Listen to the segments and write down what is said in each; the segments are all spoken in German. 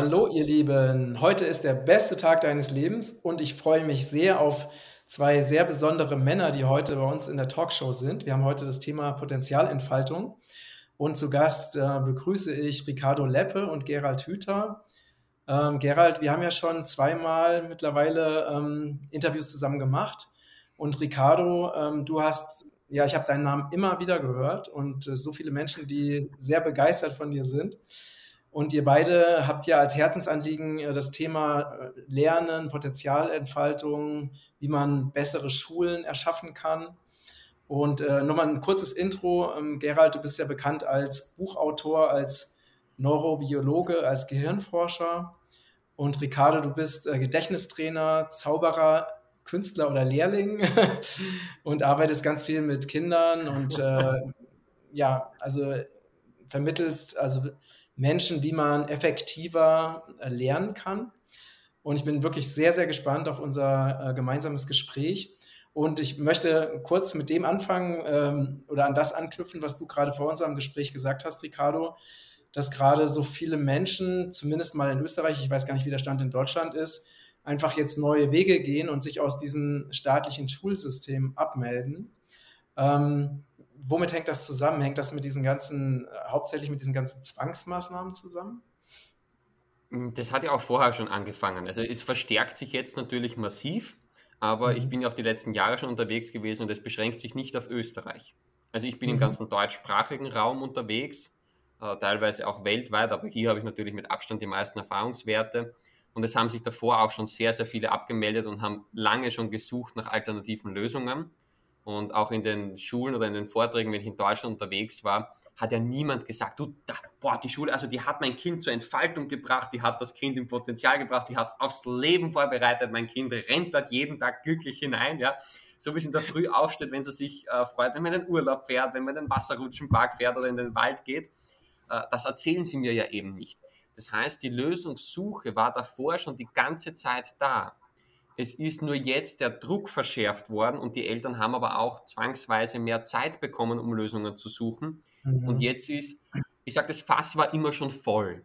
Hallo, ihr Lieben. Heute ist der beste Tag deines Lebens und ich freue mich sehr auf zwei sehr besondere Männer, die heute bei uns in der Talkshow sind. Wir haben heute das Thema Potenzialentfaltung und zu Gast äh, begrüße ich Ricardo Leppe und Gerald Hüther. Ähm, Gerald, wir haben ja schon zweimal mittlerweile ähm, Interviews zusammen gemacht und Ricardo, ähm, du hast, ja, ich habe deinen Namen immer wieder gehört und äh, so viele Menschen, die sehr begeistert von dir sind. Und ihr beide habt ja als Herzensanliegen äh, das Thema äh, Lernen, Potenzialentfaltung, wie man bessere Schulen erschaffen kann. Und äh, nochmal ein kurzes Intro. Ähm, Gerald, du bist ja bekannt als Buchautor, als Neurobiologe, als Gehirnforscher. Und Ricardo, du bist äh, Gedächtnistrainer, Zauberer, Künstler oder Lehrling und arbeitest ganz viel mit Kindern und äh, ja, also vermittelst also Menschen, wie man effektiver äh, lernen kann. Und ich bin wirklich sehr, sehr gespannt auf unser äh, gemeinsames Gespräch. Und ich möchte kurz mit dem anfangen ähm, oder an das anknüpfen, was du gerade vor unserem Gespräch gesagt hast, Ricardo, dass gerade so viele Menschen, zumindest mal in Österreich, ich weiß gar nicht, wie der Stand in Deutschland ist, einfach jetzt neue Wege gehen und sich aus diesem staatlichen Schulsystem abmelden. Ähm, womit hängt das zusammen? Hängt das mit diesen ganzen, äh, hauptsächlich mit diesen ganzen Zwangsmaßnahmen zusammen? Hm, das hat ja auch vorher schon angefangen. Also es verstärkt sich jetzt natürlich massiv, aber mhm. ich bin ja auch die letzten Jahre schon unterwegs gewesen und es beschränkt sich nicht auf Österreich. Also ich bin mhm. im ganzen deutschsprachigen Raum unterwegs, äh, teilweise auch weltweit, aber hier habe ich natürlich mit Abstand die meisten Erfahrungswerte. Und es haben sich davor auch schon sehr, sehr viele abgemeldet und haben lange schon gesucht nach alternativen Lösungen. Und auch in den Schulen oder in den Vorträgen, wenn ich in Deutschland unterwegs war, hat ja niemand gesagt, du, da, boah, die Schule, also die hat mein Kind zur Entfaltung gebracht, die hat das Kind im Potenzial gebracht, die hat es aufs Leben vorbereitet, mein Kind rennt dort jeden Tag glücklich hinein, ja. So wie es in der Früh aufsteht, wenn sie sich äh, freut, wenn man in den Urlaub fährt, wenn man in den Wasserrutschenpark fährt oder in den Wald geht. Äh, das erzählen sie mir ja eben nicht. Das heißt, die Lösungssuche war davor schon die ganze Zeit da. Es ist nur jetzt der Druck verschärft worden und die Eltern haben aber auch zwangsweise mehr Zeit bekommen, um Lösungen zu suchen. Mhm. Und jetzt ist, ich sage, das Fass war immer schon voll.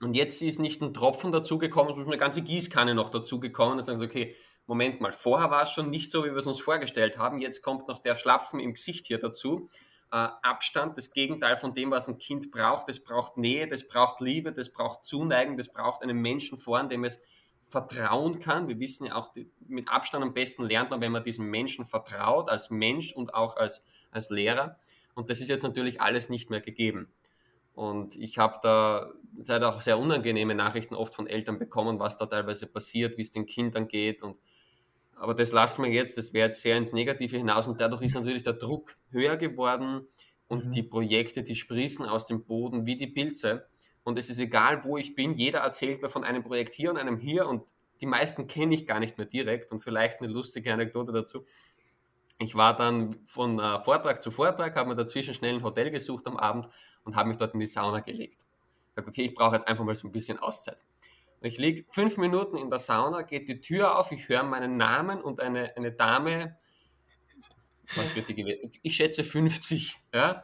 Und jetzt ist nicht ein Tropfen dazugekommen, sondern eine ganze Gießkanne noch dazugekommen. Und sagen sie, okay, Moment mal, vorher war es schon nicht so, wie wir es uns vorgestellt haben. Jetzt kommt noch der Schlapfen im Gesicht hier dazu äh, Abstand, das Gegenteil von dem, was ein Kind braucht. Das braucht Nähe, das braucht Liebe, das braucht Zuneigen, das braucht einen Menschen vor, dem es vertrauen kann. Wir wissen ja auch, die, mit Abstand am besten lernt man, wenn man diesem Menschen vertraut, als Mensch und auch als, als Lehrer. Und das ist jetzt natürlich alles nicht mehr gegeben. Und ich habe da seit auch sehr unangenehme Nachrichten oft von Eltern bekommen, was da teilweise passiert, wie es den Kindern geht und aber das lassen wir jetzt, das wäre jetzt sehr ins Negative hinaus und dadurch ist natürlich der Druck höher geworden und mhm. die Projekte, die sprießen aus dem Boden wie die Pilze. Und es ist egal, wo ich bin, jeder erzählt mir von einem Projekt hier und einem hier und die meisten kenne ich gar nicht mehr direkt und vielleicht eine lustige Anekdote dazu. Ich war dann von äh, Vortrag zu Vortrag, habe mir dazwischen schnell ein Hotel gesucht am Abend und habe mich dort in die Sauna gelegt. Ich sage, okay, ich brauche jetzt einfach mal so ein bisschen Auszeit. Ich liege fünf Minuten in der Sauna, geht die Tür auf, ich höre meinen Namen und eine, eine Dame, was wird die gewesen? Ich schätze 50, ja,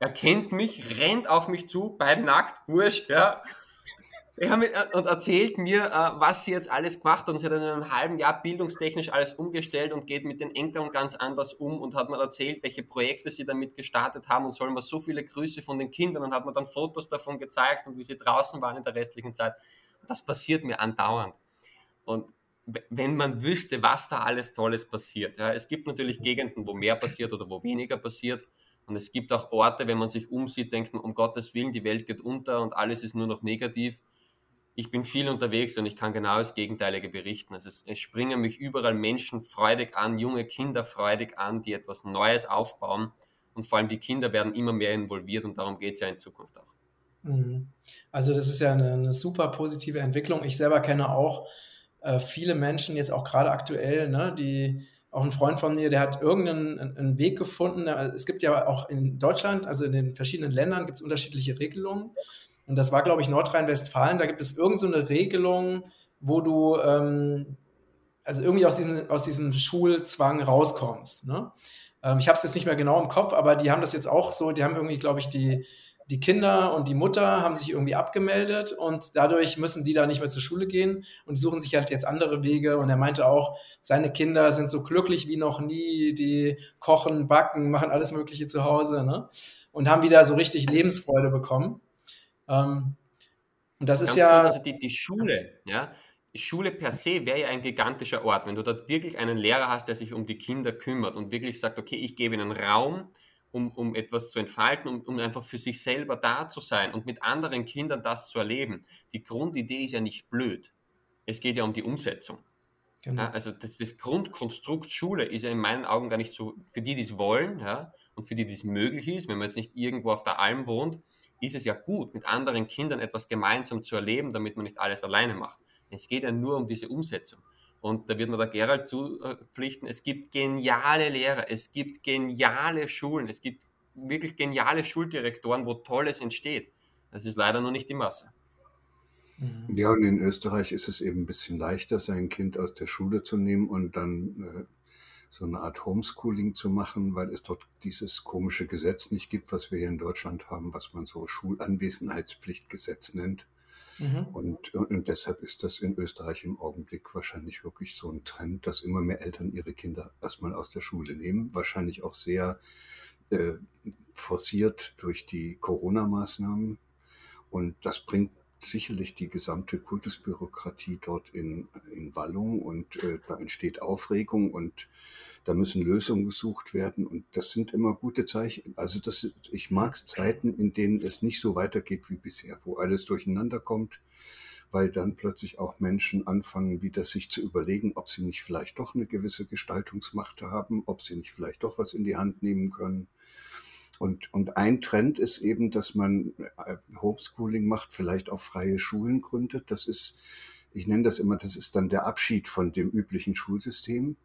erkennt mich, rennt auf mich zu, beide nackt, wurscht, ja, und erzählt mir, äh, was sie jetzt alles gemacht hat. Und sie hat in einem halben Jahr bildungstechnisch alles umgestellt und geht mit den Enkeln ganz anders um und hat mir erzählt, welche Projekte sie damit gestartet haben und sollen mir so viele Grüße von den Kindern und hat mir dann Fotos davon gezeigt und wie sie draußen waren in der restlichen Zeit. Das passiert mir andauernd. Und wenn man wüsste, was da alles Tolles passiert. Ja, es gibt natürlich Gegenden, wo mehr passiert oder wo weniger passiert. Und es gibt auch Orte, wenn man sich umsieht, denkt man, um Gottes Willen, die Welt geht unter und alles ist nur noch negativ. Ich bin viel unterwegs und ich kann genau das Gegenteilige berichten. Also es, es springen mich überall Menschen freudig an, junge Kinder freudig an, die etwas Neues aufbauen. Und vor allem die Kinder werden immer mehr involviert und darum geht es ja in Zukunft auch. Mhm. Also das ist ja eine, eine super positive Entwicklung. Ich selber kenne auch äh, viele Menschen, jetzt auch gerade aktuell, ne, die auch ein Freund von mir, der hat irgendeinen einen Weg gefunden. Es gibt ja auch in Deutschland, also in den verschiedenen Ländern, gibt es unterschiedliche Regelungen. Und das war, glaube ich, Nordrhein-Westfalen. Da gibt es irgendeine so Regelung, wo du ähm, also irgendwie aus diesem, aus diesem Schulzwang rauskommst. Ne? Ähm, ich habe es jetzt nicht mehr genau im Kopf, aber die haben das jetzt auch so, die haben irgendwie, glaube ich, die die Kinder und die Mutter haben sich irgendwie abgemeldet und dadurch müssen die da nicht mehr zur Schule gehen und suchen sich halt jetzt andere Wege. Und er meinte auch, seine Kinder sind so glücklich wie noch nie, die kochen, backen, machen alles Mögliche zu Hause ne? und haben wieder so richtig Lebensfreude bekommen. Ähm, und das Ganz ist ja. Gut, also die, die Schule, ja, Schule per se wäre ja ein gigantischer Ort, wenn du dort wirklich einen Lehrer hast, der sich um die Kinder kümmert und wirklich sagt, okay, ich gebe ihnen Raum, um, um etwas zu entfalten, um, um einfach für sich selber da zu sein und mit anderen Kindern das zu erleben. Die Grundidee ist ja nicht blöd. Es geht ja um die Umsetzung. Genau. Ja, also das, das, Grundkonstrukt Schule ist ja in meinen Augen gar nicht so, für die, die es wollen ja, und für die, die es möglich ist, wenn man jetzt nicht irgendwo auf der Alm wohnt, ist es ja gut, mit anderen Kindern etwas gemeinsam zu erleben, damit man nicht alles alleine macht. Es geht ja nur um diese Umsetzung. Und da wird man der Gerald zupflichten, es gibt geniale Lehrer, es gibt geniale Schulen, es gibt wirklich geniale Schuldirektoren, wo Tolles entsteht. Das ist leider nur nicht die Masse. Mhm. Ja, und in Österreich ist es eben ein bisschen leichter, sein Kind aus der Schule zu nehmen und dann äh, so eine Art Homeschooling zu machen, weil es dort dieses komische Gesetz nicht gibt, was wir hier in Deutschland haben, was man so Schulanwesenheitspflichtgesetz nennt. Mhm. Und, und deshalb ist das in Österreich im Augenblick wahrscheinlich wirklich so ein Trend, dass immer mehr Eltern ihre Kinder erstmal aus der Schule nehmen. Wahrscheinlich auch sehr äh, forciert durch die Corona-Maßnahmen. Und das bringt sicherlich die gesamte Kultusbürokratie dort in, in Wallung und äh, da entsteht Aufregung und da müssen Lösungen gesucht werden und das sind immer gute Zeichen. Also das, ich mag Zeiten, in denen es nicht so weitergeht wie bisher, wo alles durcheinander kommt, weil dann plötzlich auch Menschen anfangen, wieder sich zu überlegen, ob sie nicht vielleicht doch eine gewisse Gestaltungsmacht haben, ob sie nicht vielleicht doch was in die Hand nehmen können. Und, und ein Trend ist eben, dass man äh, Homeschooling macht, vielleicht auch freie Schulen gründet. Das ist, ich nenne das immer, das ist dann der Abschied von dem üblichen Schulsystem.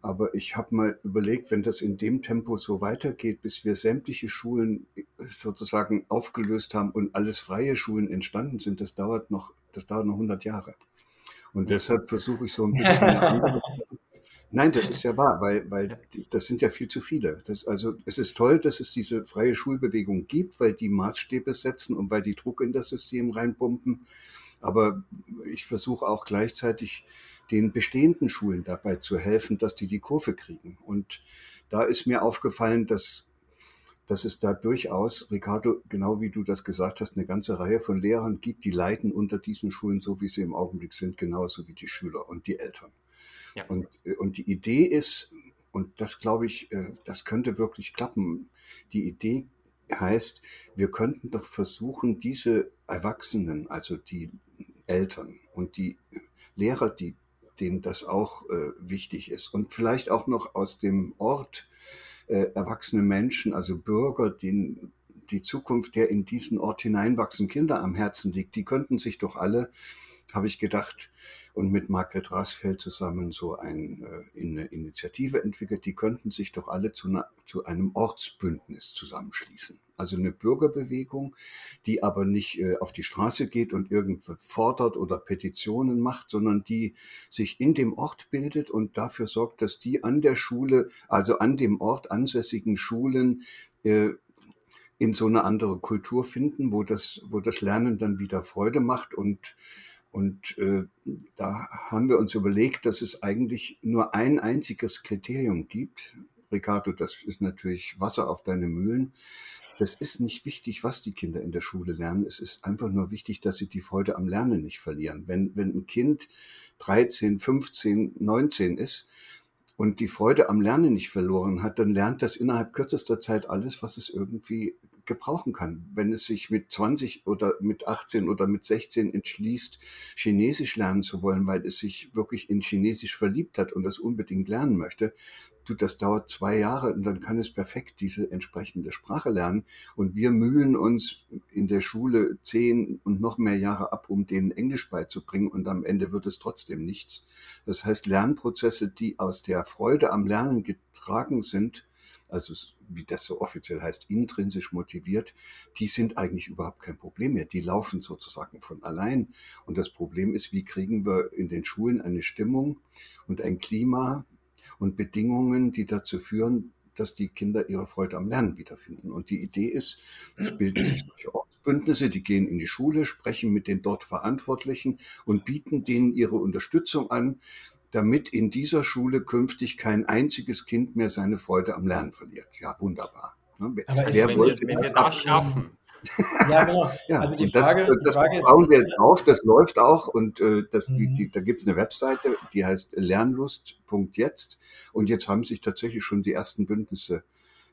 Aber ich habe mal überlegt, wenn das in dem Tempo so weitergeht, bis wir sämtliche Schulen äh, sozusagen aufgelöst haben und alles freie Schulen entstanden sind, das dauert noch, das dauert noch 100 Jahre. Und deshalb versuche ich so ein bisschen eine andere, Nein, das ist ja wahr, weil, weil das sind ja viel zu viele. Das, also es ist toll, dass es diese freie Schulbewegung gibt, weil die Maßstäbe setzen und weil die Druck in das System reinpumpen. Aber ich versuche auch gleichzeitig den bestehenden Schulen dabei zu helfen, dass die die Kurve kriegen. Und da ist mir aufgefallen, dass, dass es da durchaus, Ricardo, genau wie du das gesagt hast, eine ganze Reihe von Lehrern gibt, die leiden unter diesen Schulen so, wie sie im Augenblick sind, genauso wie die Schüler und die Eltern. Ja. Und, äh, und die Idee ist, und das glaube ich, äh, das könnte wirklich klappen. Die Idee heißt, wir könnten doch versuchen, diese Erwachsenen, also die Eltern und die Lehrer, die, denen das auch äh, wichtig ist und vielleicht auch noch aus dem Ort äh, erwachsene Menschen, also Bürger, denen die Zukunft der in diesen Ort hineinwachsenden Kinder am Herzen liegt, die könnten sich doch alle, habe ich gedacht, und mit Margret Rasfeld zusammen so ein, äh, eine Initiative entwickelt. Die könnten sich doch alle zu, einer, zu einem Ortsbündnis zusammenschließen. Also eine Bürgerbewegung, die aber nicht äh, auf die Straße geht und irgendwo fordert oder Petitionen macht, sondern die sich in dem Ort bildet und dafür sorgt, dass die an der Schule, also an dem Ort ansässigen Schulen, äh, in so eine andere Kultur finden, wo das, wo das Lernen dann wieder Freude macht und und äh, da haben wir uns überlegt, dass es eigentlich nur ein einziges Kriterium gibt. Ricardo, das ist natürlich Wasser auf deine Mühlen. Das ist nicht wichtig, was die Kinder in der Schule lernen. Es ist einfach nur wichtig, dass sie die Freude am Lernen nicht verlieren. Wenn, wenn ein Kind 13, 15, 19 ist und die Freude am Lernen nicht verloren hat, dann lernt das innerhalb kürzester Zeit alles, was es irgendwie gebrauchen kann. Wenn es sich mit 20 oder mit 18 oder mit 16 entschließt, Chinesisch lernen zu wollen, weil es sich wirklich in Chinesisch verliebt hat und das unbedingt lernen möchte, du, das dauert zwei Jahre und dann kann es perfekt diese entsprechende Sprache lernen. Und wir mühen uns in der Schule zehn und noch mehr Jahre ab, um denen Englisch beizubringen und am Ende wird es trotzdem nichts. Das heißt, Lernprozesse, die aus der Freude am Lernen getragen sind, also wie das so offiziell heißt, intrinsisch motiviert, die sind eigentlich überhaupt kein Problem mehr. Die laufen sozusagen von allein. Und das Problem ist, wie kriegen wir in den Schulen eine Stimmung und ein Klima und Bedingungen, die dazu führen, dass die Kinder ihre Freude am Lernen wiederfinden. Und die Idee ist, es bilden sich solche Ortsbündnisse, die gehen in die Schule, sprechen mit den dort Verantwortlichen und bieten denen ihre Unterstützung an, damit in dieser Schule künftig kein einziges Kind mehr seine Freude am Lernen verliert. Ja, wunderbar. Aber Wer wenn, wir, wenn wir das schaffen, ja, genau. Ja, also die Frage, das, das Frage bauen ist, wir jetzt auf, das läuft auch und äh, das, mhm. die, die, da gibt es eine Webseite, die heißt lernlust.jetzt und jetzt haben sich tatsächlich schon die ersten Bündnisse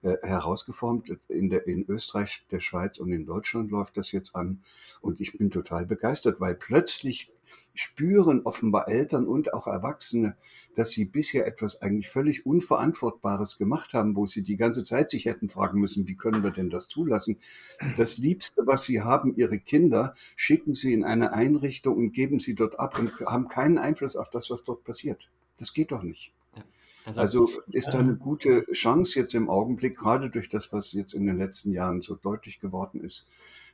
äh, herausgeformt. In, der, in Österreich, der Schweiz und in Deutschland läuft das jetzt an und ich bin total begeistert, weil plötzlich spüren offenbar Eltern und auch Erwachsene, dass sie bisher etwas eigentlich völlig Unverantwortbares gemacht haben, wo sie die ganze Zeit sich hätten fragen müssen, wie können wir denn das zulassen? Das Liebste, was sie haben, ihre Kinder, schicken sie in eine Einrichtung und geben sie dort ab und haben keinen Einfluss auf das, was dort passiert. Das geht doch nicht. Also, also ist da eine gute Chance jetzt im Augenblick, gerade durch das, was jetzt in den letzten Jahren so deutlich geworden ist,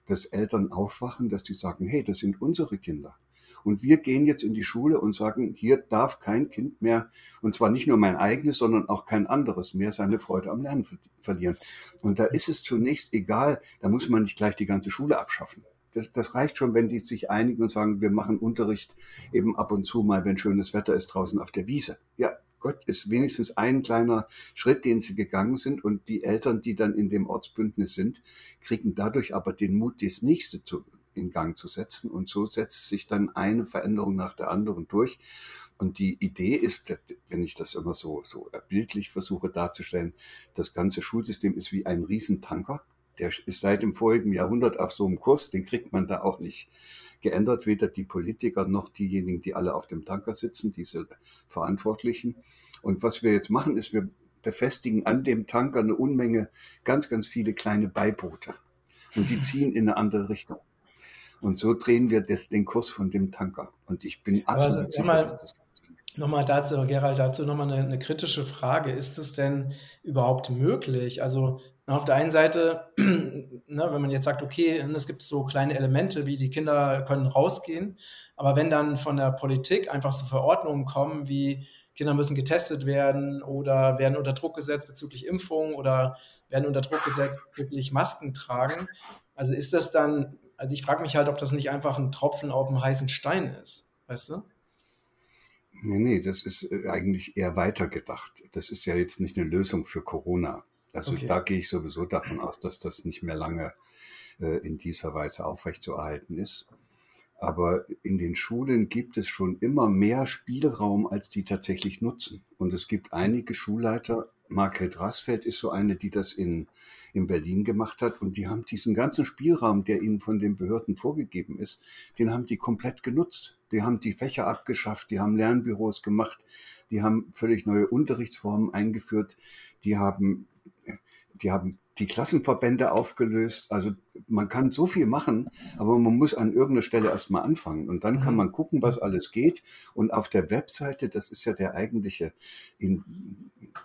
dass Eltern aufwachen, dass die sagen, hey, das sind unsere Kinder. Und wir gehen jetzt in die Schule und sagen, hier darf kein Kind mehr, und zwar nicht nur mein eigenes, sondern auch kein anderes mehr seine Freude am Lernen verlieren. Und da ist es zunächst egal, da muss man nicht gleich die ganze Schule abschaffen. Das, das reicht schon, wenn die sich einigen und sagen, wir machen Unterricht eben ab und zu mal, wenn schönes Wetter ist draußen auf der Wiese. Ja, Gott ist wenigstens ein kleiner Schritt, den sie gegangen sind. Und die Eltern, die dann in dem Ortsbündnis sind, kriegen dadurch aber den Mut, das nächste zu in Gang zu setzen. Und so setzt sich dann eine Veränderung nach der anderen durch. Und die Idee ist, wenn ich das immer so, so bildlich versuche darzustellen, das ganze Schulsystem ist wie ein Riesentanker. Der ist seit dem vorigen Jahrhundert auf so einem Kurs, den kriegt man da auch nicht geändert, weder die Politiker noch diejenigen, die alle auf dem Tanker sitzen, diese Verantwortlichen. Und was wir jetzt machen, ist, wir befestigen an dem Tanker eine Unmenge, ganz, ganz viele kleine Beiboote. Und die ziehen in eine andere Richtung. Und so drehen wir das, den Kurs von dem Tanker. Und ich bin absolut also, sicher, mal, dass das Nochmal dazu, Gerald, dazu nochmal eine, eine kritische Frage. Ist es denn überhaupt möglich? Also auf der einen Seite, ne, wenn man jetzt sagt, okay, es gibt so kleine Elemente, wie die Kinder können rausgehen, aber wenn dann von der Politik einfach so Verordnungen kommen, wie Kinder müssen getestet werden oder werden unter Druck gesetzt bezüglich Impfung oder werden unter Druck gesetzt bezüglich Masken tragen, also ist das dann also ich frage mich halt, ob das nicht einfach ein Tropfen auf dem heißen Stein ist, weißt du? Nee, nee, das ist äh, eigentlich eher weitergedacht. Das ist ja jetzt nicht eine Lösung für Corona. Also okay. da gehe ich sowieso davon aus, dass das nicht mehr lange äh, in dieser Weise aufrechtzuerhalten ist. Aber in den Schulen gibt es schon immer mehr Spielraum, als die tatsächlich nutzen. Und es gibt einige Schulleiter, Margret Rassfeld ist so eine, die das in, in Berlin gemacht hat. Und die haben diesen ganzen Spielraum, der ihnen von den Behörden vorgegeben ist, den haben die komplett genutzt. Die haben die Fächer abgeschafft, die haben Lernbüros gemacht, die haben völlig neue Unterrichtsformen eingeführt, die haben, die haben die Klassenverbände aufgelöst. Also man kann so viel machen, aber man muss an irgendeiner Stelle erstmal anfangen. Und dann kann mhm. man gucken, was alles geht. Und auf der Webseite, das ist ja der eigentliche,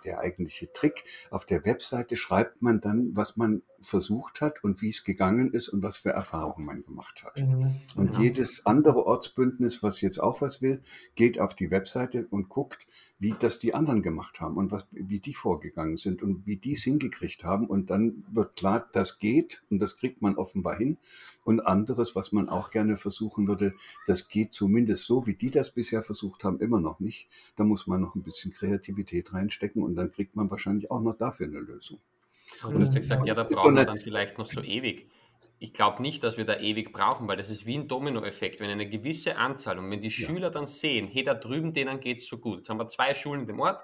der eigentliche Trick, auf der Webseite schreibt man dann, was man versucht hat und wie es gegangen ist und was für Erfahrungen man gemacht hat. Mhm. Und genau. jedes andere Ortsbündnis, was jetzt auch was will, geht auf die Webseite und guckt, wie das die anderen gemacht haben und was, wie die vorgegangen sind und wie die es hingekriegt haben. Und dann wird klar, das geht und das kriegt man offenbar hin. Und anderes, was man auch gerne versuchen würde, das geht zumindest so, wie die das bisher versucht haben, immer noch nicht. Da muss man noch ein bisschen Kreativität reinstecken und dann kriegt man wahrscheinlich auch noch dafür eine Lösung. Und du hast ja gesagt, ja, da brauchen wir dann vielleicht noch so ewig. Ich glaube nicht, dass wir da ewig brauchen, weil das ist wie ein Dominoeffekt. Wenn eine gewisse Anzahl und wenn die ja. Schüler dann sehen, hey, da drüben, denen geht es so gut. Jetzt haben wir zwei Schulen in dem Ort.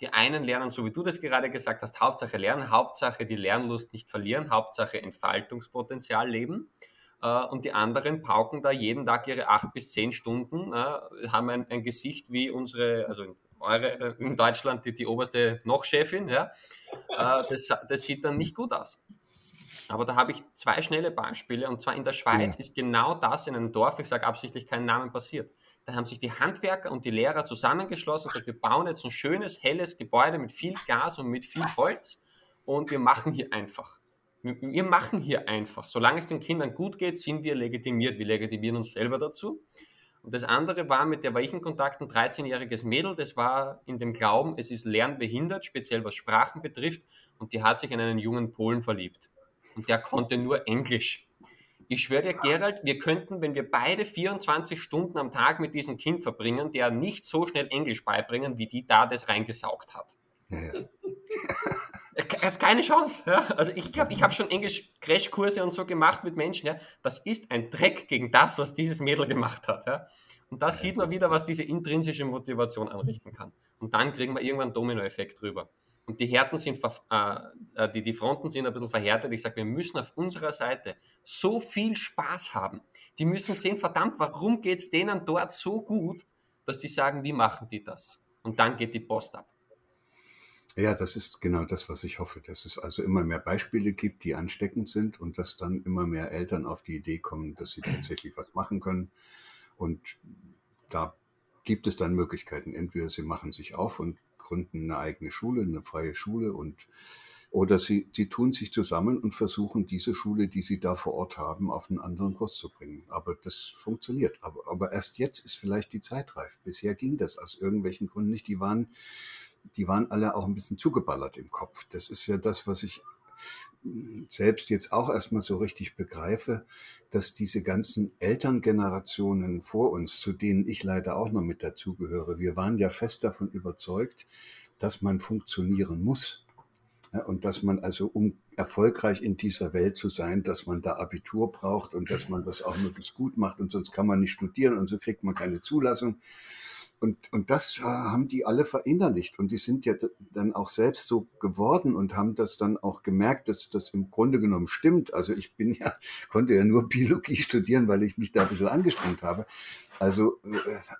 Die einen lernen, so wie du das gerade gesagt hast, Hauptsache lernen, Hauptsache die Lernlust nicht verlieren, Hauptsache Entfaltungspotenzial leben. Äh, und die anderen pauken da jeden Tag ihre acht bis zehn Stunden, äh, haben ein, ein Gesicht wie unsere, also eure, äh, in Deutschland die, die oberste Noch-Chefin, ja, äh, das, das sieht dann nicht gut aus. Aber da habe ich zwei schnelle Beispiele und zwar in der Schweiz ja. ist genau das in einem Dorf, ich sage absichtlich keinen Namen, passiert. Da haben sich die Handwerker und die Lehrer zusammengeschlossen und gesagt, wir bauen jetzt ein schönes, helles Gebäude mit viel Gas und mit viel Holz und wir machen hier einfach. Wir machen hier einfach. Solange es den Kindern gut geht, sind wir legitimiert. Wir legitimieren uns selber dazu. Und das andere war, mit der war ich in Kontakt, ein 13-jähriges Mädel, das war in dem Glauben, es ist lernbehindert, speziell was Sprachen betrifft, und die hat sich in einen jungen Polen verliebt. Und der konnte nur Englisch. Ich schwöre dir, Gerald, wir könnten, wenn wir beide 24 Stunden am Tag mit diesem Kind verbringen, der nicht so schnell Englisch beibringen, wie die da das reingesaugt hat. Ja, ja. Es ist keine Chance. Ja? Also ich glaube, ich habe schon Englisch-Crashkurse und so gemacht mit Menschen. Ja? Das ist ein Dreck gegen das, was dieses Mädel gemacht hat. Ja? Und da sieht man wieder, was diese intrinsische Motivation anrichten kann. Und dann kriegen wir irgendwann einen Dominoeffekt drüber. Und die Härten sind, äh, äh, die, die Fronten sind ein bisschen verhärtet. Ich sage, wir müssen auf unserer Seite so viel Spaß haben. Die müssen sehen, verdammt, warum geht es denen dort so gut, dass die sagen, wie machen die das? Und dann geht die Post ab. Ja, das ist genau das, was ich hoffe, dass es also immer mehr Beispiele gibt, die ansteckend sind und dass dann immer mehr Eltern auf die Idee kommen, dass sie tatsächlich was machen können. Und da gibt es dann Möglichkeiten. Entweder sie machen sich auf und gründen eine eigene Schule, eine freie Schule und oder sie, sie tun sich zusammen und versuchen, diese Schule, die sie da vor Ort haben, auf einen anderen Kurs zu bringen. Aber das funktioniert. Aber, aber erst jetzt ist vielleicht die Zeit reif. Bisher ging das aus irgendwelchen Gründen nicht. Die waren die waren alle auch ein bisschen zugeballert im Kopf. Das ist ja das, was ich selbst jetzt auch erstmal so richtig begreife, dass diese ganzen Elterngenerationen vor uns, zu denen ich leider auch noch mit dazugehöre, wir waren ja fest davon überzeugt, dass man funktionieren muss. und dass man also, um erfolgreich in dieser Welt zu sein, dass man da Abitur braucht und dass man das auch möglichst gut macht und sonst kann man nicht studieren und so kriegt man keine Zulassung. Und, und das äh, haben die alle verinnerlicht und die sind ja dann auch selbst so geworden und haben das dann auch gemerkt, dass das im Grunde genommen stimmt. Also ich bin ja, konnte ja nur Biologie studieren, weil ich mich da ein bisschen angestrengt habe. Also äh,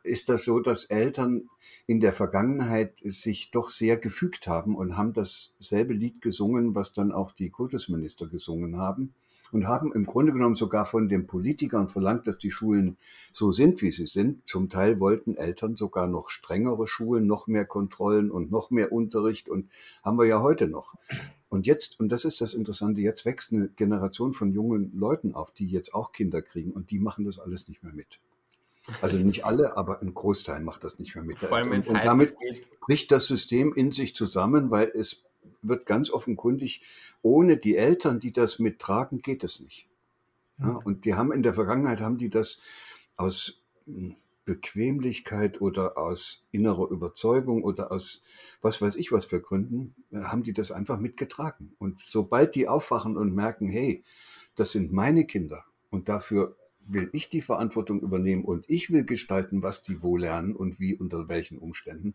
ist das so, dass Eltern in der Vergangenheit sich doch sehr gefügt haben und haben dasselbe Lied gesungen, was dann auch die Kultusminister gesungen haben und haben im Grunde genommen sogar von den Politikern verlangt, dass die Schulen so sind, wie sie sind. Zum Teil wollten Eltern sogar noch strengere Schulen, noch mehr Kontrollen und noch mehr Unterricht und haben wir ja heute noch. Und jetzt, und das ist das Interessante, jetzt wächst eine Generation von jungen Leuten auf, die jetzt auch Kinder kriegen und die machen das alles nicht mehr mit. Also nicht alle, aber ein Großteil macht das nicht mehr mit. Vor allem, und, und damit bricht das System in sich zusammen, weil es wird ganz offenkundig, ohne die Eltern, die das mittragen, geht es nicht. Ja, und die haben in der Vergangenheit, haben die das aus hm, Bequemlichkeit oder aus innerer Überzeugung oder aus was weiß ich was für Gründen, äh, haben die das einfach mitgetragen. Und sobald die aufwachen und merken, hey, das sind meine Kinder und dafür will ich die Verantwortung übernehmen und ich will gestalten, was die wo lernen und wie unter welchen Umständen,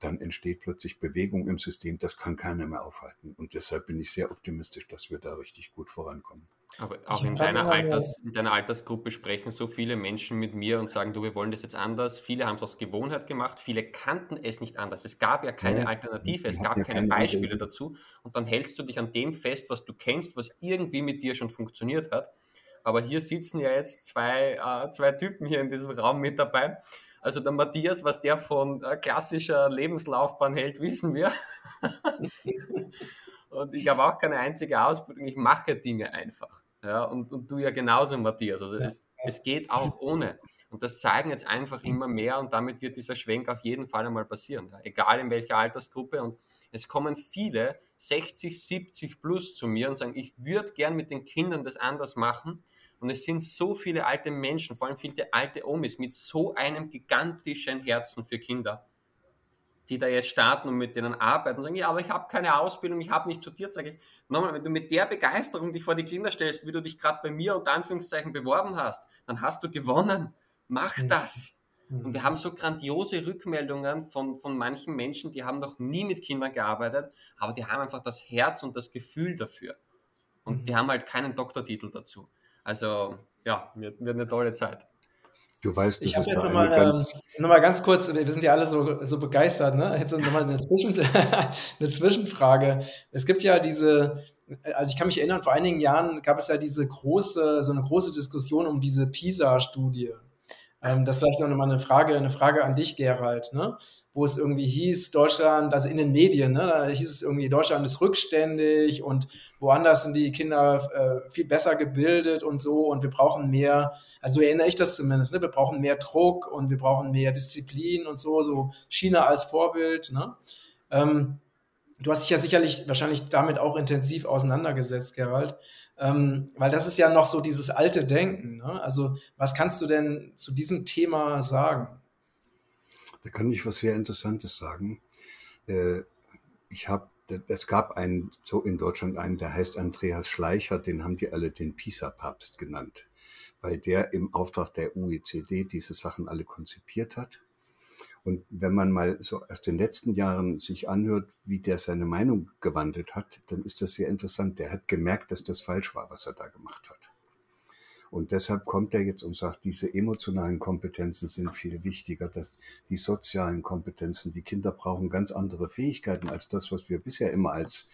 dann entsteht plötzlich Bewegung im System. Das kann keiner mehr aufhalten. Und deshalb bin ich sehr optimistisch, dass wir da richtig gut vorankommen. Aber auch in deiner, Alters, in deiner Altersgruppe sprechen so viele Menschen mit mir und sagen, du, wir wollen das jetzt anders. Viele haben es aus Gewohnheit gemacht, viele kannten es nicht anders. Es gab ja keine ja, Alternative, es gab ja keine Beispiele dazu. Und dann hältst du dich an dem fest, was du kennst, was irgendwie mit dir schon funktioniert hat. Aber hier sitzen ja jetzt zwei, äh, zwei Typen hier in diesem Raum mit dabei. Also der Matthias, was der von äh, klassischer Lebenslaufbahn hält, wissen wir. und ich habe auch keine einzige Ausbildung, ich mache Dinge einfach. Ja, und, und du ja genauso, Matthias. Also es, es geht auch ohne. Und das zeigen jetzt einfach immer mehr und damit wird dieser Schwenk auf jeden Fall einmal passieren. Ja, egal in welcher Altersgruppe. Und es kommen viele 60, 70 plus zu mir und sagen, ich würde gern mit den Kindern das anders machen. Und es sind so viele alte Menschen, vor allem viele alte Omis mit so einem gigantischen Herzen für Kinder, die da jetzt starten und mit denen arbeiten und sagen, ja, aber ich habe keine Ausbildung, ich habe nicht studiert, sage ich, nochmal, wenn du mit der Begeisterung dich vor die Kinder stellst, wie du dich gerade bei mir unter Anführungszeichen beworben hast, dann hast du gewonnen. Mach mhm. das. Mhm. Und wir haben so grandiose Rückmeldungen von, von manchen Menschen, die haben noch nie mit Kindern gearbeitet, aber die haben einfach das Herz und das Gefühl dafür. Und die mhm. haben halt keinen Doktortitel dazu. Also ja, wird, wird eine tolle Zeit. Du weißt, das ich ist jetzt nochmal ganz, ähm, noch ganz kurz, wir sind ja alle so, so begeistert, ne? Jetzt nochmal eine, Zwischen, eine Zwischenfrage. Es gibt ja diese, also ich kann mich erinnern, vor einigen Jahren gab es ja diese große, so eine große Diskussion um diese PISA-Studie. Ähm, das ist vielleicht auch nochmal eine Frage, eine Frage an dich, Gerald, ne? wo es irgendwie hieß, Deutschland, also in den Medien, ne? da hieß es irgendwie, Deutschland ist rückständig und woanders sind die Kinder äh, viel besser gebildet und so und wir brauchen mehr, also erinnere ich das zumindest, ne? wir brauchen mehr Druck und wir brauchen mehr Disziplin und so, so China als Vorbild. Ne? Ähm, du hast dich ja sicherlich wahrscheinlich damit auch intensiv auseinandergesetzt, Gerald. Ähm, weil das ist ja noch so dieses alte Denken. Ne? Also was kannst du denn zu diesem Thema sagen? Da kann ich was sehr Interessantes sagen. Äh, ich habe, es gab einen, so in Deutschland einen, der heißt Andreas Schleicher, den haben die alle den PISA-Papst genannt, weil der im Auftrag der OECD diese Sachen alle konzipiert hat und wenn man mal so aus den letzten Jahren sich anhört, wie der seine Meinung gewandelt hat, dann ist das sehr interessant. Der hat gemerkt, dass das falsch war, was er da gemacht hat. Und deshalb kommt er jetzt und sagt, diese emotionalen Kompetenzen sind viel wichtiger, dass die sozialen Kompetenzen, die Kinder brauchen ganz andere Fähigkeiten als das, was wir bisher immer als,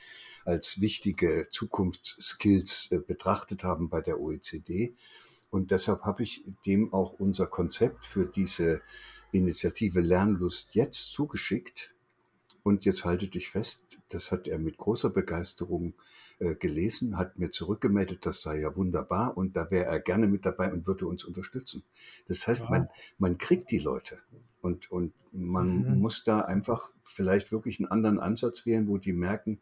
als wichtige Zukunftsskills äh, betrachtet haben bei der OECD. Und deshalb habe ich dem auch unser Konzept für diese Initiative Lernlust jetzt zugeschickt. Und jetzt halte dich fest, das hat er mit großer Begeisterung äh, gelesen, hat mir zurückgemeldet, das sei ja wunderbar und da wäre er gerne mit dabei und würde uns unterstützen. Das heißt, ja. man, man kriegt die Leute und, und man mhm. muss da einfach vielleicht wirklich einen anderen Ansatz wählen, wo die merken,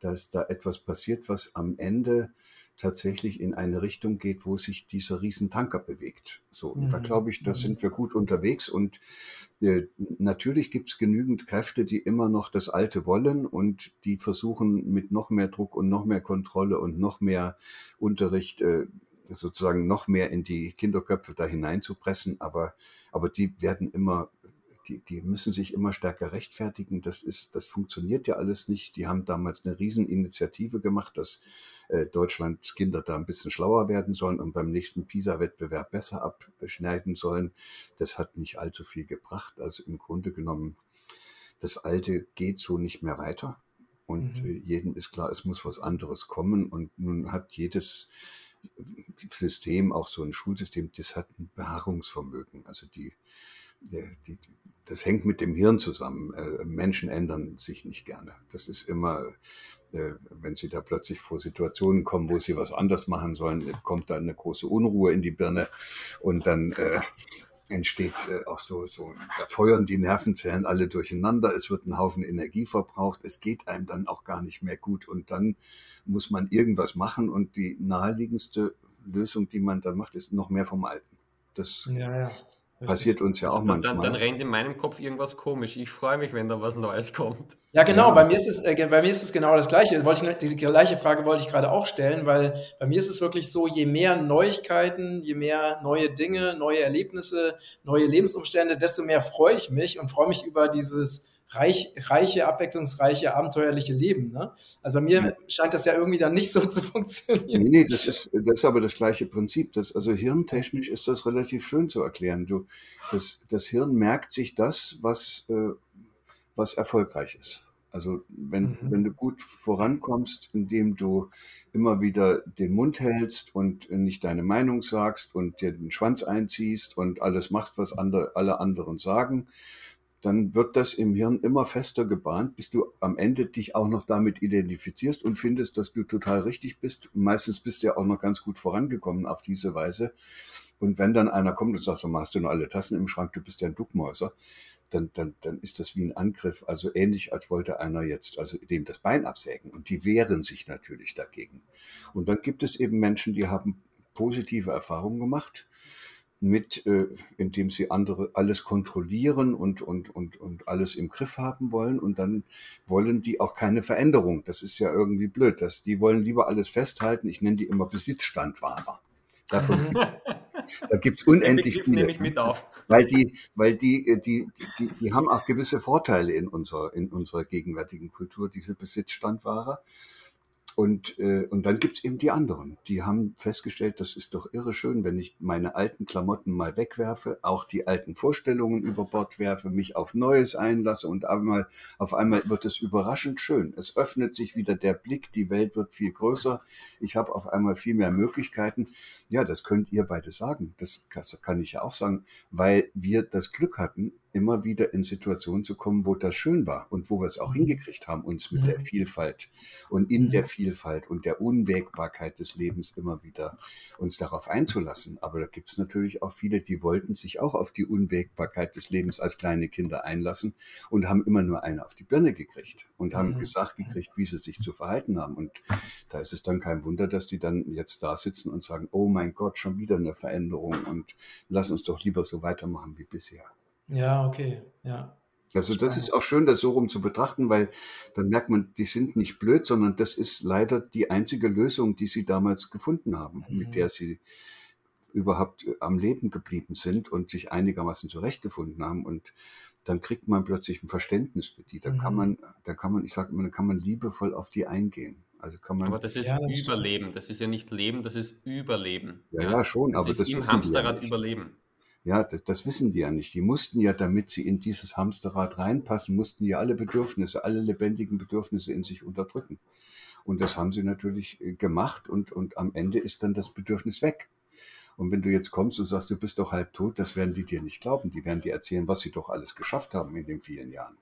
dass da etwas passiert, was am Ende tatsächlich in eine Richtung geht, wo sich dieser Riesentanker bewegt. So, mhm. da glaube ich, da mhm. sind wir gut unterwegs und äh, natürlich gibt es genügend Kräfte, die immer noch das Alte wollen und die versuchen mit noch mehr Druck und noch mehr Kontrolle und noch mehr Unterricht äh, sozusagen noch mehr in die Kinderköpfe da hineinzupressen, aber, aber die werden immer die, die müssen sich immer stärker rechtfertigen. Das ist, das funktioniert ja alles nicht. Die haben damals eine Rieseninitiative gemacht, dass äh, Deutschlands Kinder da ein bisschen schlauer werden sollen und beim nächsten PISA-Wettbewerb besser abschneiden sollen. Das hat nicht allzu viel gebracht. Also im Grunde genommen, das Alte geht so nicht mehr weiter. Und mhm. Äh, jedem ist klar, es muss was anderes kommen. Und nun hat jedes System, auch so ein Schulsystem, das hat ein Beharrungsvermögen. Also die, die, die, das hängt mit dem Hirn zusammen. Äh, Menschen ändern sich nicht gerne. Das ist immer, äh, wenn sie da plötzlich vor Situationen kommen, wo sie was anders machen sollen, kommt da eine große Unruhe in die Birne und dann äh, entsteht auch so, so, da feuern die Nervenzellen alle durcheinander, es wird ein Haufen Energie verbraucht, es geht einem dann auch gar nicht mehr gut und dann muss man irgendwas machen und die naheliegendste Lösung, die man dann macht, ist noch mehr vom Alten. Das ja, ja. Passiert uns ja auch also, manchmal. Dann, dann, rennt in meinem Kopf irgendwas komisch. Ich freue mich, wenn da was Neues kommt. Ja, genau. Ja. Bei, mir ist es, äh, bei mir ist es genau das Gleiche. Wollte ich, die gleiche Frage wollte ich gerade auch stellen, weil bei mir ist es wirklich so, je mehr Neuigkeiten, je mehr neue Dinge, neue Erlebnisse, neue Lebensumstände, desto mehr freue ich mich und freue mich über dieses reich, reiche, abwechslungsreiche, abenteuerliche Leben. Ne? Also bei mir ja. scheint das ja irgendwie dann nicht so zu funktionieren. Nee, nee, das ist, das ist aber das gleiche Prinzip. Das, also hirntechnisch ist das relativ schön zu erklären. Du, das, das Hirn merkt sich das, was, äh, was erfolgreich ist. Also wenn, mhm. wenn du gut vorankommst, indem du immer wieder den Mund hältst und nicht deine Meinung sagst und dir den Schwanz einziehst und alles machst, was andere, alle anderen sagen, dann wird das im Hirn immer fester gebahnt, bis du am Ende dich auch noch damit identifizierst und findest, dass du total richtig bist. Meistens bist du ja auch noch ganz gut vorangekommen auf diese Weise. Und wenn dann einer kommt und sagt, so, hast du noch alle Tassen im Schrank, du bist ja ein Duckmäuser, dann, dann, dann ist das wie ein Angriff, also ähnlich, als wollte einer jetzt, also dem das Bein absägen. Und die wehren sich natürlich dagegen. Und dann gibt es eben Menschen, die haben positive Erfahrungen gemacht mit, äh, indem sie andere alles kontrollieren und, und, und, und alles im Griff haben wollen. Und dann wollen die auch keine Veränderung. Das ist ja irgendwie blöd. Das, die wollen lieber alles festhalten. Ich nenne die immer Besitzstandwahrer. Davon, da gibt's unendlich viele. Nehme ich mit auf. Weil die, weil die, äh, die, die, die haben auch gewisse Vorteile in unserer, in unserer gegenwärtigen Kultur, diese Besitzstandwahrer. Und, äh, und dann gibt's eben die anderen. Die haben festgestellt, das ist doch irre schön, wenn ich meine alten Klamotten mal wegwerfe, auch die alten Vorstellungen über Bord werfe, mich auf Neues einlasse und einmal, auf einmal wird es überraschend schön. Es öffnet sich wieder der Blick, die Welt wird viel größer. Ich habe auf einmal viel mehr Möglichkeiten. Ja, das könnt ihr beide sagen. Das, das kann ich ja auch sagen, weil wir das Glück hatten, immer wieder in Situationen zu kommen, wo das schön war und wo wir es auch mhm. hingekriegt haben, uns mit der mhm. Vielfalt und in der Vielfalt und der Unwägbarkeit des Lebens immer wieder uns darauf einzulassen. Aber da gibt es natürlich auch viele, die wollten sich auch auf die Unwägbarkeit des Lebens als kleine Kinder einlassen und haben immer nur eine auf die Birne gekriegt und haben mhm. gesagt gekriegt, wie sie sich zu verhalten haben. Und da ist es dann kein Wunder, dass die dann jetzt da sitzen und sagen, oh mein Gott, schon wieder eine Veränderung und lass uns doch lieber so weitermachen wie bisher. Ja, okay, ja. Also das ist auch schön, das so rum zu betrachten, weil dann merkt man, die sind nicht blöd, sondern das ist leider die einzige Lösung, die sie damals gefunden haben, mhm. mit der sie überhaupt äh, am Leben geblieben sind und sich einigermaßen zurechtgefunden haben. Und dann kriegt man plötzlich ein Verständnis für die. Da mhm. kann man, da kann man, ich sage immer, da kann man liebevoll auf die eingehen. Also kann man. Aber das ist ja, Überleben. Das ist ja nicht Leben, das ist Überleben. Ja, ja, ja schon. Das aber ist das im Hamsterrad Überleben. Ja, das, das, wissen die ja nicht. Die mussten ja, damit sie in dieses Hamsterrad reinpassen, mussten ja alle Bedürfnisse, alle lebendigen Bedürfnisse in sich unterdrücken. Und das haben sie natürlich äh, gemacht und, und am Ende ist dann das Bedürfnis weg. Und wenn du jetzt kommst und sagst, du bist doch halb tot, das werden die dir nicht glauben. Die werden dir erzählen, was sie doch alles geschafft haben in den vielen Jahren.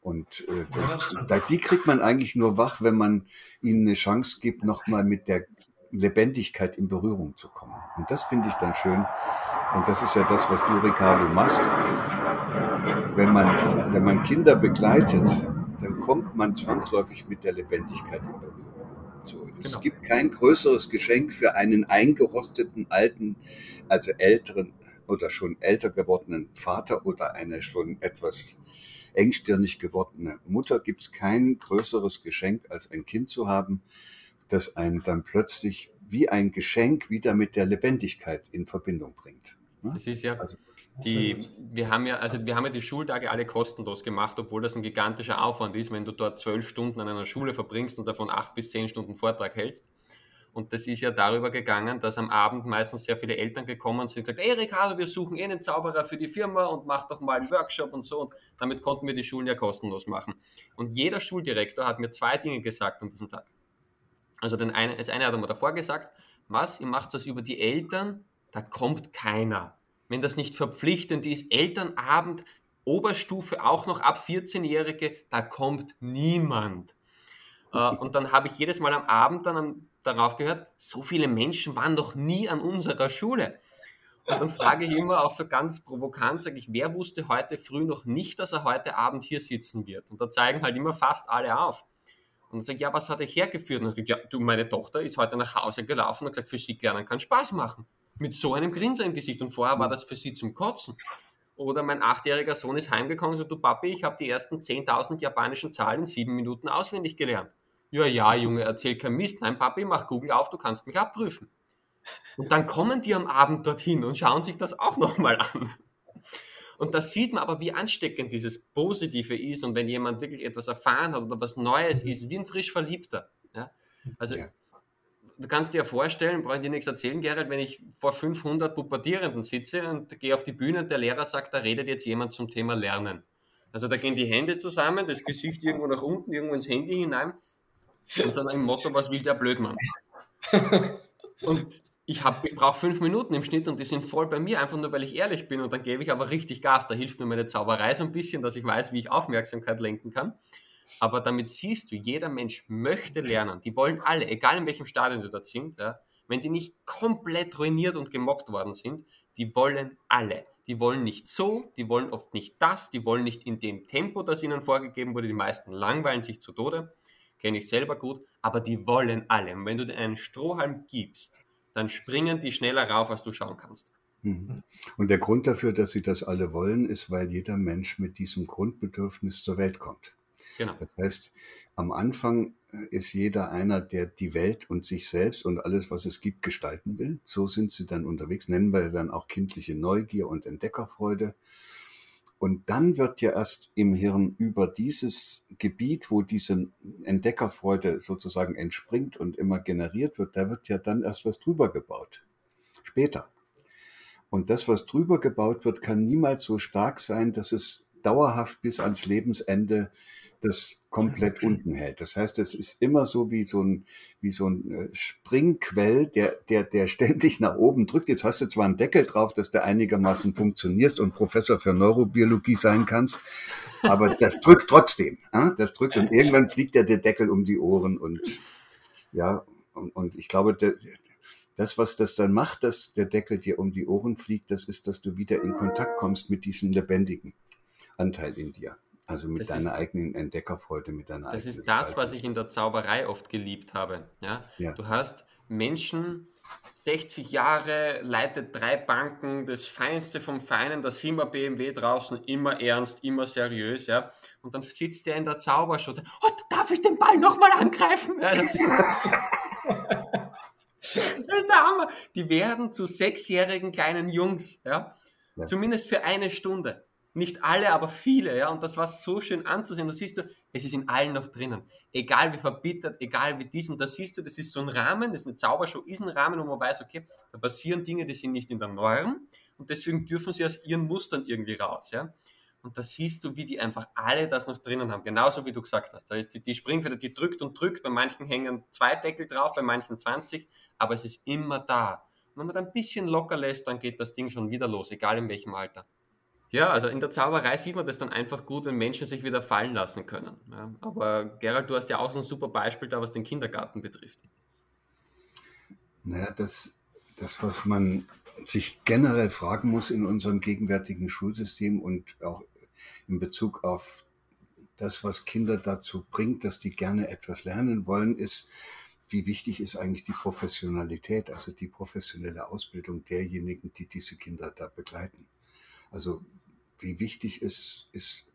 Und äh, die kriegt man eigentlich nur wach, wenn man ihnen eine Chance gibt, nochmal mit der Lebendigkeit in Berührung zu kommen. Und das finde ich dann schön, und das ist ja das, was du, Ricardo, machst. Wenn man, wenn man Kinder begleitet, dann kommt man zwangsläufig mit der Lebendigkeit in Berührung. So, es genau. gibt kein größeres Geschenk für einen eingerosteten alten, also älteren oder schon älter gewordenen Vater oder eine schon etwas engstirnig gewordene Mutter gibt es kein größeres Geschenk, als ein Kind zu haben, das einen dann plötzlich wie ein Geschenk wieder mit der Lebendigkeit in Verbindung bringt. Ne? Das ist ja, also, die, wir haben ja, also wir haben ja die Schultage alle kostenlos gemacht, obwohl das ein gigantischer Aufwand ist, wenn du dort zwölf Stunden an einer Schule verbringst und davon acht bis zehn Stunden Vortrag hältst. Und das ist ja darüber gegangen, dass am Abend meistens sehr viele Eltern gekommen sind und gesagt, ey Ricardo, wir suchen eh einen Zauberer für die Firma und mach doch mal einen Workshop und so. Und damit konnten wir die Schulen ja kostenlos machen. Und jeder Schuldirektor hat mir zwei Dinge gesagt an diesem Tag. Also den eine, das eine hat er mir davor gesagt, was, ihr macht das über die Eltern da kommt keiner. Wenn das nicht verpflichtend ist, Elternabend, Oberstufe auch noch ab 14-Jährige, da kommt niemand. Äh, und dann habe ich jedes Mal am Abend dann darauf gehört, so viele Menschen waren noch nie an unserer Schule. Und dann frage ich immer auch so ganz provokant, sage ich, wer wusste heute früh noch nicht, dass er heute Abend hier sitzen wird? Und da zeigen halt immer fast alle auf. Und dann sage ich, ja, was hat er hergeführt? Und dann sage ich, ja, du, meine Tochter ist heute nach Hause gelaufen und hat gesagt, Physik lernen kann Spaß machen mit so einem Grinsen im Gesicht. Und vorher war das für sie zum Kotzen. Oder mein achtjähriger Sohn ist heimgekommen und sagt, du Papi, ich habe die ersten 10.000 japanischen Zahlen in sieben Minuten auswendig gelernt. Ja, ja, Junge, erzähl kein Mist. Nein, Papi, mach Google auf, du kannst mich abprüfen. Und dann kommen die am Abend dorthin und schauen sich das auch nochmal an. Und da sieht man aber, wie ansteckend dieses Positive ist und wenn jemand wirklich etwas erfahren hat oder was Neues ist, wie ein frisch Verliebter. Ja? Also ja du kannst dir ja vorstellen, brauche ich dir nichts erzählen, Gerald, wenn ich vor 500 Pubertierenden sitze und gehe auf die Bühne und der Lehrer sagt, da redet jetzt jemand zum Thema Lernen. Also da gehen die Hände zusammen, das Gesicht irgendwo nach unten, irgendwo ins Handy hinein und so im Motto, was will der Blödmann? und ich, ich brauche fünf Minuten im Schnitt und die sind voll bei mir, einfach nur weil ich ehrlich bin und dann gebe ich aber richtig Gas. Da hilft mir meine Zauberei so ein bisschen, dass ich weiß, wie ich Aufmerksamkeit lenken kann. Aber damit siehst du, jeder Mensch möchte lernen. Die wollen alle, egal in welchem Stadion du dort sind, ja, wenn die nicht komplett ruiniert und gemobbt worden sind, die wollen alle. Die wollen nicht so, die wollen oft nicht das, die wollen nicht in dem Tempo, das ihnen vorgegeben wurde. Die meisten langweilen sich zu Tode, kenne ich selber gut, aber die wollen alle. Und wenn du dir einen Strohhalm gibst, dann springen die schneller rauf, als du schauen kannst. Mhm. Und der Grund dafür, dass sie das alle wollen, ist, weil jeder Mensch mit diesem Grundbedürfnis zur Welt kommt. Genau. Das heißt, am Anfang äh, ist jeder einer, der die Welt und sich selbst und alles, was es gibt, gestalten will. So sind sie dann unterwegs, nennen wir dann auch kindliche Neugier und Entdeckerfreude. Und dann wird ja erst im Hirn über dieses Gebiet, wo diese Entdeckerfreude sozusagen entspringt und immer generiert wird, da wird ja dann erst was drüber gebaut. Später. Und das, was drüber gebaut wird, kann niemals so stark sein, dass es dauerhaft bis ans Lebensende das komplett unten hält. Das heißt, es ist immer so wie so ein, wie so ein äh, Springquell, der, der, der ständig nach oben drückt. Jetzt hast du zwar einen Deckel drauf, dass der einigermaßen funktioniert und Professor für Neurobiologie sein kannst, aber das drückt trotzdem. Das drückt und irgendwann fliegt der, der Deckel um die Ohren und ja, und, und ich glaube, der, das, was das dann macht, dass der Deckel dir um die Ohren fliegt, das ist, dass du wieder in Kontakt kommst mit diesem lebendigen Anteil in dir. Also mit das deiner ist, eigenen Entdeckerfreude, mit deiner Das ist das, Freude. was ich in der Zauberei oft geliebt habe. Ja? ja? Du hast Menschen, 60 Jahre, leitet drei Banken, das Feinste vom Feinen, da sind wir BMW draußen, immer ernst, immer seriös, ja. Und dann sitzt der in der Zaubershow, oh, darf ich den Ball nochmal angreifen? Ja, das ist der Hammer. Die werden zu sechsjährigen kleinen Jungs, ja. ja. Zumindest für eine Stunde. Nicht alle, aber viele, ja. Und das war so schön anzusehen. Da siehst du, es ist in allen noch drinnen. Egal wie verbittert, egal wie dies. Und da siehst du, das ist so ein Rahmen, das ist eine Zaubershow, ist ein Rahmen, wo man weiß, okay, da passieren Dinge, die sind nicht in der Norm. Und deswegen dürfen sie aus ihren Mustern irgendwie raus, ja. Und da siehst du, wie die einfach alle das noch drinnen haben. Genauso wie du gesagt hast. Da ist die, die Springfeder, die drückt und drückt. Bei manchen hängen zwei Deckel drauf, bei manchen 20. Aber es ist immer da. Und wenn man da ein bisschen locker lässt, dann geht das Ding schon wieder los, egal in welchem Alter. Ja, also in der Zauberei sieht man das dann einfach gut, wenn Menschen sich wieder fallen lassen können. Ja, aber Gerald, du hast ja auch so ein super Beispiel da, was den Kindergarten betrifft. Naja, das, das, was man sich generell fragen muss in unserem gegenwärtigen Schulsystem und auch in Bezug auf das, was Kinder dazu bringt, dass die gerne etwas lernen wollen, ist, wie wichtig ist eigentlich die Professionalität, also die professionelle Ausbildung derjenigen, die diese Kinder da begleiten. Also wie wichtig es ist,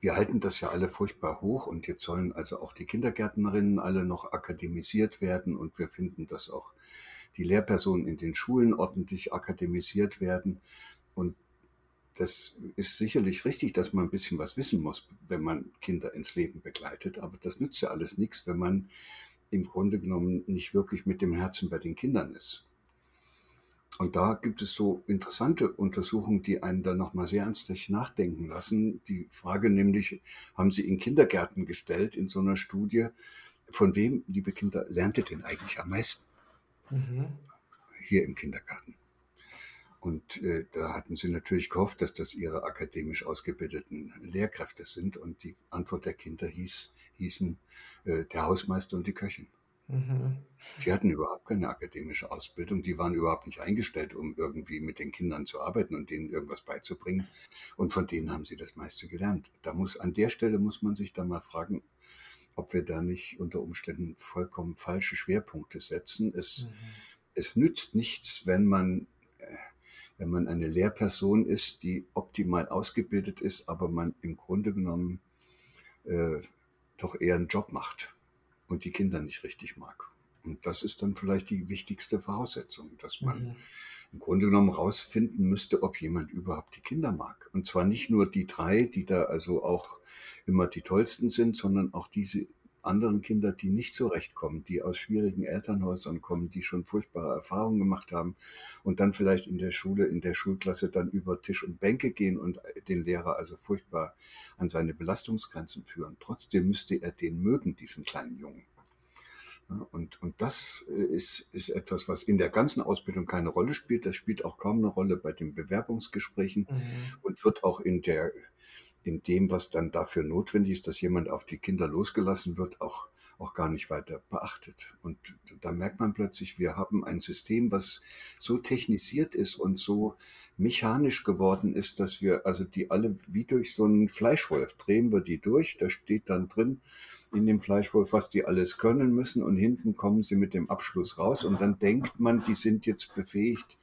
wir halten das ja alle furchtbar hoch und jetzt sollen also auch die Kindergärtnerinnen alle noch akademisiert werden und wir finden, dass auch die Lehrpersonen in den Schulen ordentlich akademisiert werden. Und das ist sicherlich richtig, dass man ein bisschen was wissen muss, wenn man Kinder ins Leben begleitet. Aber das nützt ja alles nichts, wenn man im Grunde genommen nicht wirklich mit dem Herzen bei den Kindern ist. Und da gibt es so interessante Untersuchungen, die einen dann nochmal sehr ernstlich nachdenken lassen. Die Frage nämlich, haben Sie in Kindergärten gestellt, in so einer Studie, von wem, liebe Kinder, lernt ihr denn eigentlich am meisten? Mhm. Hier im Kindergarten. Und äh, da hatten sie natürlich gehofft, dass das ihre akademisch ausgebildeten Lehrkräfte sind. Und die Antwort der Kinder hieß, hießen äh, der Hausmeister und die Köchin. Mhm. Die hatten überhaupt keine akademische Ausbildung, die waren überhaupt nicht eingestellt, um irgendwie mit den Kindern zu arbeiten und denen irgendwas beizubringen. Und von denen haben sie das meiste gelernt. Da muss, an der Stelle muss man sich dann mal fragen, ob wir da nicht unter Umständen vollkommen falsche Schwerpunkte setzen. Es, mhm. es nützt nichts, wenn man, äh, wenn man eine Lehrperson ist, die optimal ausgebildet ist, aber man im Grunde genommen äh, doch eher einen Job macht und die Kinder nicht richtig mag. Und das ist dann vielleicht die wichtigste Voraussetzung, dass man mhm. im Grunde genommen rausfinden müsste, ob jemand überhaupt die Kinder mag. Und zwar nicht nur die drei, die da also auch immer die tollsten sind, sondern auch diese anderen Kinder, die nicht zurechtkommen, die aus schwierigen Elternhäusern kommen, die schon furchtbare Erfahrungen gemacht haben und dann vielleicht in der Schule, in der Schulklasse dann über Tisch und Bänke gehen und den Lehrer also furchtbar an seine Belastungsgrenzen führen. Trotzdem müsste er den mögen, diesen kleinen Jungen. Und, und das äh, ist, ist etwas, was in der ganzen Ausbildung keine Rolle spielt. Das spielt auch kaum eine Rolle bei den Bewerbungsgesprächen mhm. und wird auch in der in dem, was dann dafür notwendig ist, dass jemand auf die Kinder losgelassen wird, auch, auch gar nicht weiter beachtet. Und da merkt man plötzlich, wir haben ein System, was so technisiert ist und so mechanisch geworden ist, dass wir also die alle wie durch so einen Fleischwolf drehen wir die durch. Da steht dann drin in dem Fleischwolf, was die alles können müssen und hinten kommen sie mit dem Abschluss raus und dann denkt man, die sind jetzt befähigt,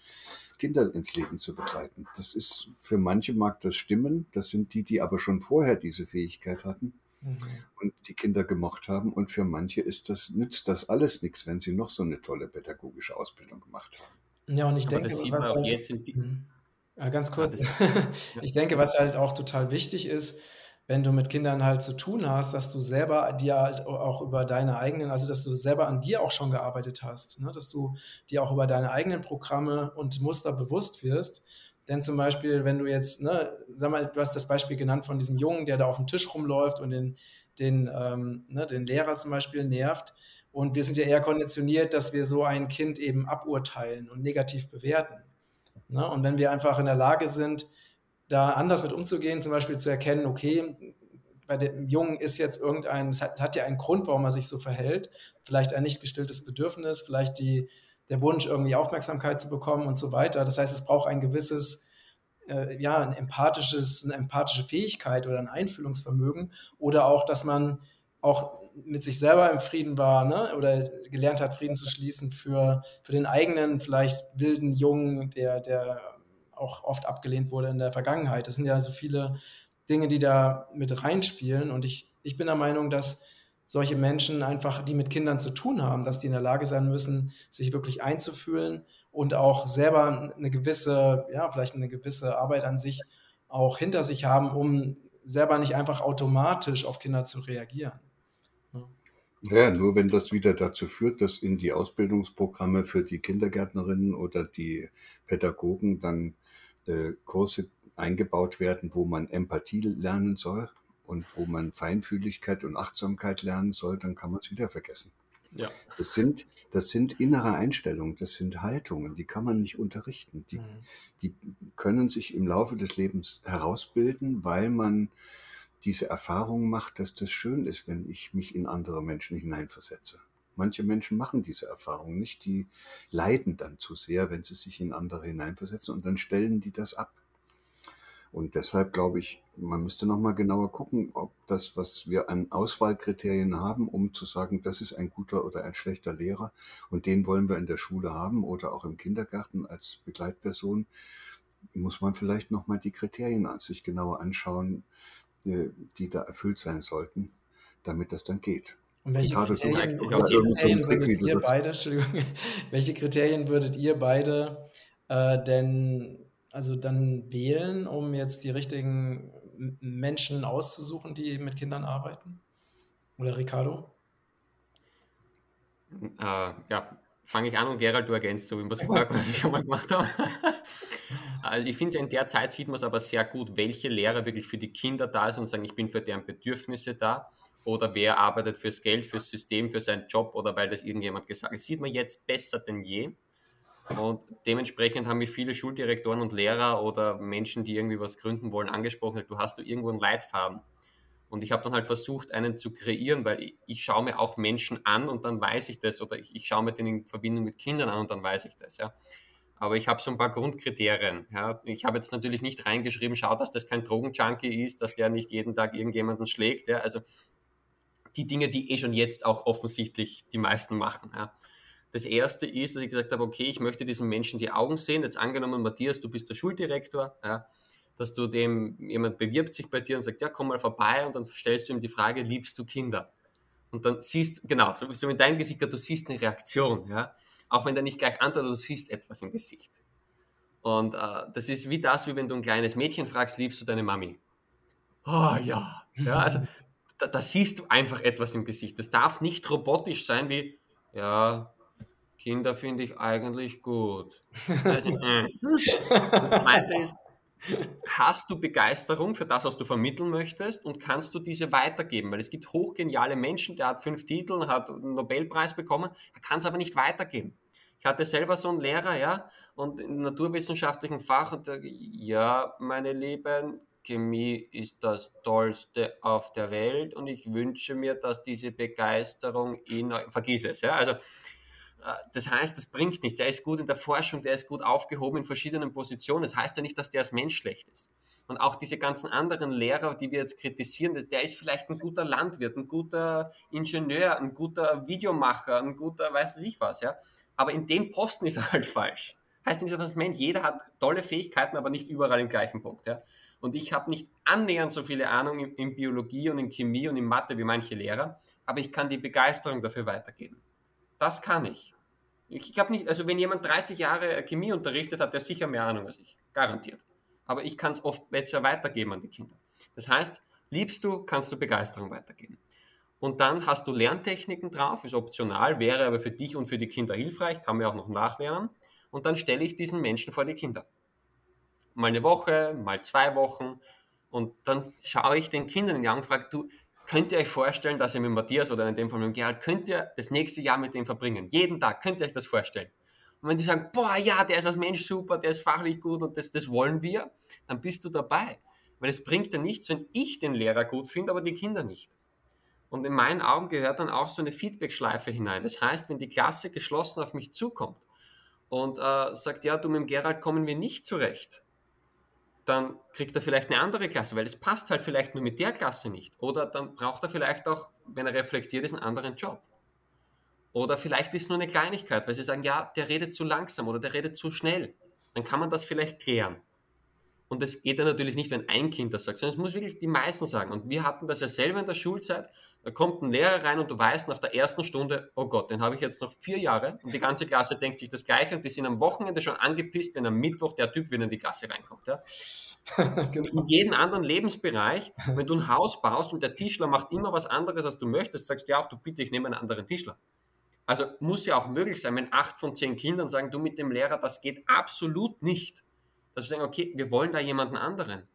Kinder ins Leben zu begleiten. Das ist, für manche mag das stimmen. Das sind die, die aber schon vorher diese Fähigkeit hatten mhm. und die Kinder gemocht haben. Und für manche ist das, nützt das alles nichts, wenn sie noch so eine tolle pädagogische Ausbildung gemacht haben. Ja, und ich aber denke, das sieht man auch jetzt in, mhm. Ganz kurz. Ich denke, was halt auch total wichtig ist, wenn du mit Kindern halt zu tun hast, dass du selber dir halt auch über deine eigenen, also dass du selber an dir auch schon gearbeitet hast, ne? dass du dir auch über deine eigenen Programme und Muster bewusst wirst. Denn zum Beispiel, wenn du jetzt, ne, sag mal, du hast das Beispiel genannt von diesem Jungen, der da auf dem Tisch rumläuft und den, den, ähm, ne, den Lehrer zum Beispiel nervt. Und wir sind ja eher konditioniert, dass wir so ein Kind eben aburteilen und negativ bewerten. Ne? Und wenn wir einfach in der Lage sind, da anders mit umzugehen, zum Beispiel zu erkennen, okay, bei dem Jungen ist jetzt irgendein, es hat, hat, ja einen Grund, warum er sich so verhält, vielleicht ein nicht gestilltes Bedürfnis, vielleicht die, der Wunsch, irgendwie Aufmerksamkeit zu bekommen und so weiter. Das heißt, es braucht ein gewisses, äh, ja, ein empathisches, eine empathische Fähigkeit oder ein Einfühlungsvermögen oder auch, dass man auch mit sich selber im Frieden war ne? oder gelernt hat, Frieden zu schließen für, für den eigenen, vielleicht wilden Jungen, der, der auch oft abgelehnt wurde in der Vergangenheit. Das sind ja so viele Dinge, die da mit reinspielen. Und ich, ich bin der Meinung, dass solche Menschen einfach, die mit Kindern zu tun haben, dass die in der Lage sein müssen, sich wirklich einzufühlen und auch selber eine gewisse, ja, vielleicht eine gewisse Arbeit an sich auch hinter sich haben, um selber nicht einfach automatisch auf Kinder zu reagieren. Ja, nur wenn das wieder dazu führt, dass in die Ausbildungsprogramme für die Kindergärtnerinnen oder die Pädagogen dann äh, Kurse eingebaut werden, wo man Empathie lernen soll und wo man Feinfühligkeit und Achtsamkeit lernen soll, dann kann man es wieder vergessen. Ja. Das sind, das sind innere Einstellungen, das sind Haltungen, die kann man nicht unterrichten. Die, mhm. die können sich im Laufe des Lebens herausbilden, weil man diese Erfahrung macht, dass das schön ist, wenn ich mich in andere Menschen hineinversetze. Manche Menschen machen diese Erfahrung nicht, die leiden dann zu sehr, wenn sie sich in andere hineinversetzen und dann stellen die das ab. Und deshalb glaube ich, man müsste nochmal genauer gucken, ob das, was wir an Auswahlkriterien haben, um zu sagen, das ist ein guter oder ein schlechter Lehrer und den wollen wir in der Schule haben oder auch im Kindergarten als Begleitperson, muss man vielleicht nochmal die Kriterien an sich genauer anschauen, die da erfüllt sein sollten, damit das dann geht. Und welche Kriterien, welche Kriterien würdet ihr beide, welche Kriterien würdet ihr beide äh, denn also dann wählen, um jetzt die richtigen Menschen auszusuchen, die mit Kindern arbeiten? Oder Ricardo? Äh, ja, fange ich an und Gerald, du ergänzt, so wie wir es vorher schon mal gemacht haben. Also ich finde, in der Zeit sieht man es aber sehr gut, welche Lehrer wirklich für die Kinder da sind und sagen, ich bin für deren Bedürfnisse da oder wer arbeitet fürs Geld, fürs System, für seinen Job oder weil das irgendjemand gesagt hat. Das sieht man jetzt besser denn je. Und dementsprechend haben mich viele Schuldirektoren und Lehrer oder Menschen, die irgendwie was gründen wollen, angesprochen, du hast du irgendwo einen Leitfaden. Und ich habe dann halt versucht, einen zu kreieren, weil ich, ich, schaue mir auch Menschen an und dann weiß ich das, oder ich, ich schaue mir den in Verbindung mit Kindern an und dann weiß ich das. Ja. Aber ich habe so ein paar Grundkriterien. Ja. Ich habe jetzt natürlich nicht reingeschrieben, schau, dass das kein Drogenjunkie ist, dass der nicht jeden Tag irgendjemanden schlägt. Ja. Also die Dinge, die eh schon jetzt auch offensichtlich die meisten machen. Ja. Das erste ist, dass ich gesagt habe, okay, ich möchte diesen Menschen die Augen sehen. Jetzt angenommen, Matthias, du bist der Schuldirektor, ja, dass du dem, jemand bewirbt sich bei dir und sagt, ja, komm mal vorbei und dann stellst du ihm die Frage, liebst du Kinder? Und dann siehst, genau, so, so in deinem Gesicht, du siehst eine Reaktion, ja. Auch wenn der nicht gleich antwortet, du siehst etwas im Gesicht. Und äh, das ist wie das, wie wenn du ein kleines Mädchen fragst, liebst du deine Mami? Oh ja. ja also, da, da siehst du einfach etwas im Gesicht. Das darf nicht robotisch sein wie, ja, Kinder finde ich eigentlich gut. Also, äh. das zweite ist, hast du Begeisterung für das, was du vermitteln möchtest und kannst du diese weitergeben? Weil es gibt hochgeniale Menschen, der hat fünf Titel, hat einen Nobelpreis bekommen, er kann es aber nicht weitergeben. Ich hatte selber so einen Lehrer, ja, und im naturwissenschaftlichen Fach, und der, ja, meine Lieben, Chemie ist das Tollste auf der Welt und ich wünsche mir, dass diese Begeisterung in, vergiss es, ja, also äh, das heißt, das bringt nicht. Der ist gut in der Forschung, der ist gut aufgehoben in verschiedenen Positionen. Das heißt ja nicht, dass der als Mensch schlecht ist. Und auch diese ganzen anderen Lehrer, die wir jetzt kritisieren, der ist vielleicht ein guter Landwirt, ein guter Ingenieur, ein guter Videomacher, ein guter weiß ich was, ja. Aber in dem Posten ist er halt falsch. Heißt nicht, dass Mensch, jeder hat tolle Fähigkeiten, aber nicht überall im gleichen Punkt, ja. Und ich habe nicht annähernd so viele Ahnung in, in Biologie und in Chemie und in Mathe wie manche Lehrer, aber ich kann die Begeisterung dafür weitergeben. Das kann ich. Ich glaube nicht, also wenn jemand 30 Jahre Chemie unterrichtet, hat der sicher mehr Ahnung als ich. garantiert. Aber ich kann es oft besser weitergeben an die Kinder. Das heißt, liebst du, kannst du Begeisterung weitergeben. Und dann hast du Lerntechniken drauf, ist optional, wäre aber für dich und für die Kinder hilfreich, kann man auch noch nachlernen. Und dann stelle ich diesen Menschen vor die Kinder. Mal eine Woche, mal zwei Wochen. Und dann schaue ich den Kindern in die Augen und frage, du, könnt ihr euch vorstellen, dass ihr mit Matthias oder in dem Fall mit dem Gerald, könnt ihr das nächste Jahr mit dem verbringen? Jeden Tag, könnt ihr euch das vorstellen? Und wenn die sagen, boah, ja, der ist als Mensch super, der ist fachlich gut und das, das wollen wir, dann bist du dabei. Weil es bringt ja nichts, wenn ich den Lehrer gut finde, aber die Kinder nicht. Und in meinen Augen gehört dann auch so eine Feedback-Schleife hinein. Das heißt, wenn die Klasse geschlossen auf mich zukommt und äh, sagt, ja, du mit dem Gerald kommen wir nicht zurecht, dann kriegt er vielleicht eine andere Klasse, weil es passt halt vielleicht nur mit der Klasse nicht. Oder dann braucht er vielleicht auch, wenn er reflektiert ist, einen anderen Job. Oder vielleicht ist nur eine Kleinigkeit, weil sie sagen, ja, der redet zu langsam oder der redet zu schnell. Dann kann man das vielleicht klären. Und das geht dann natürlich nicht, wenn ein Kind das sagt, sondern es muss wirklich die meisten sagen. Und wir hatten das ja selber in der Schulzeit. Da kommt ein Lehrer rein und du weißt nach der ersten Stunde, oh Gott, den habe ich jetzt noch vier Jahre und die ganze Klasse denkt sich das Gleiche und die sind am Wochenende schon angepisst, wenn am Mittwoch der Typ wieder in die Klasse reinkommt. Ja? genau. In jedem anderen Lebensbereich, wenn du ein Haus baust und der Tischler macht immer was anderes, als du möchtest, sagst du ja auch, du bitte, ich nehme einen anderen Tischler. Also muss ja auch möglich sein, wenn acht von zehn Kindern sagen, du mit dem Lehrer, das geht absolut nicht. Dass wir sagen, okay, wir wollen da jemanden anderen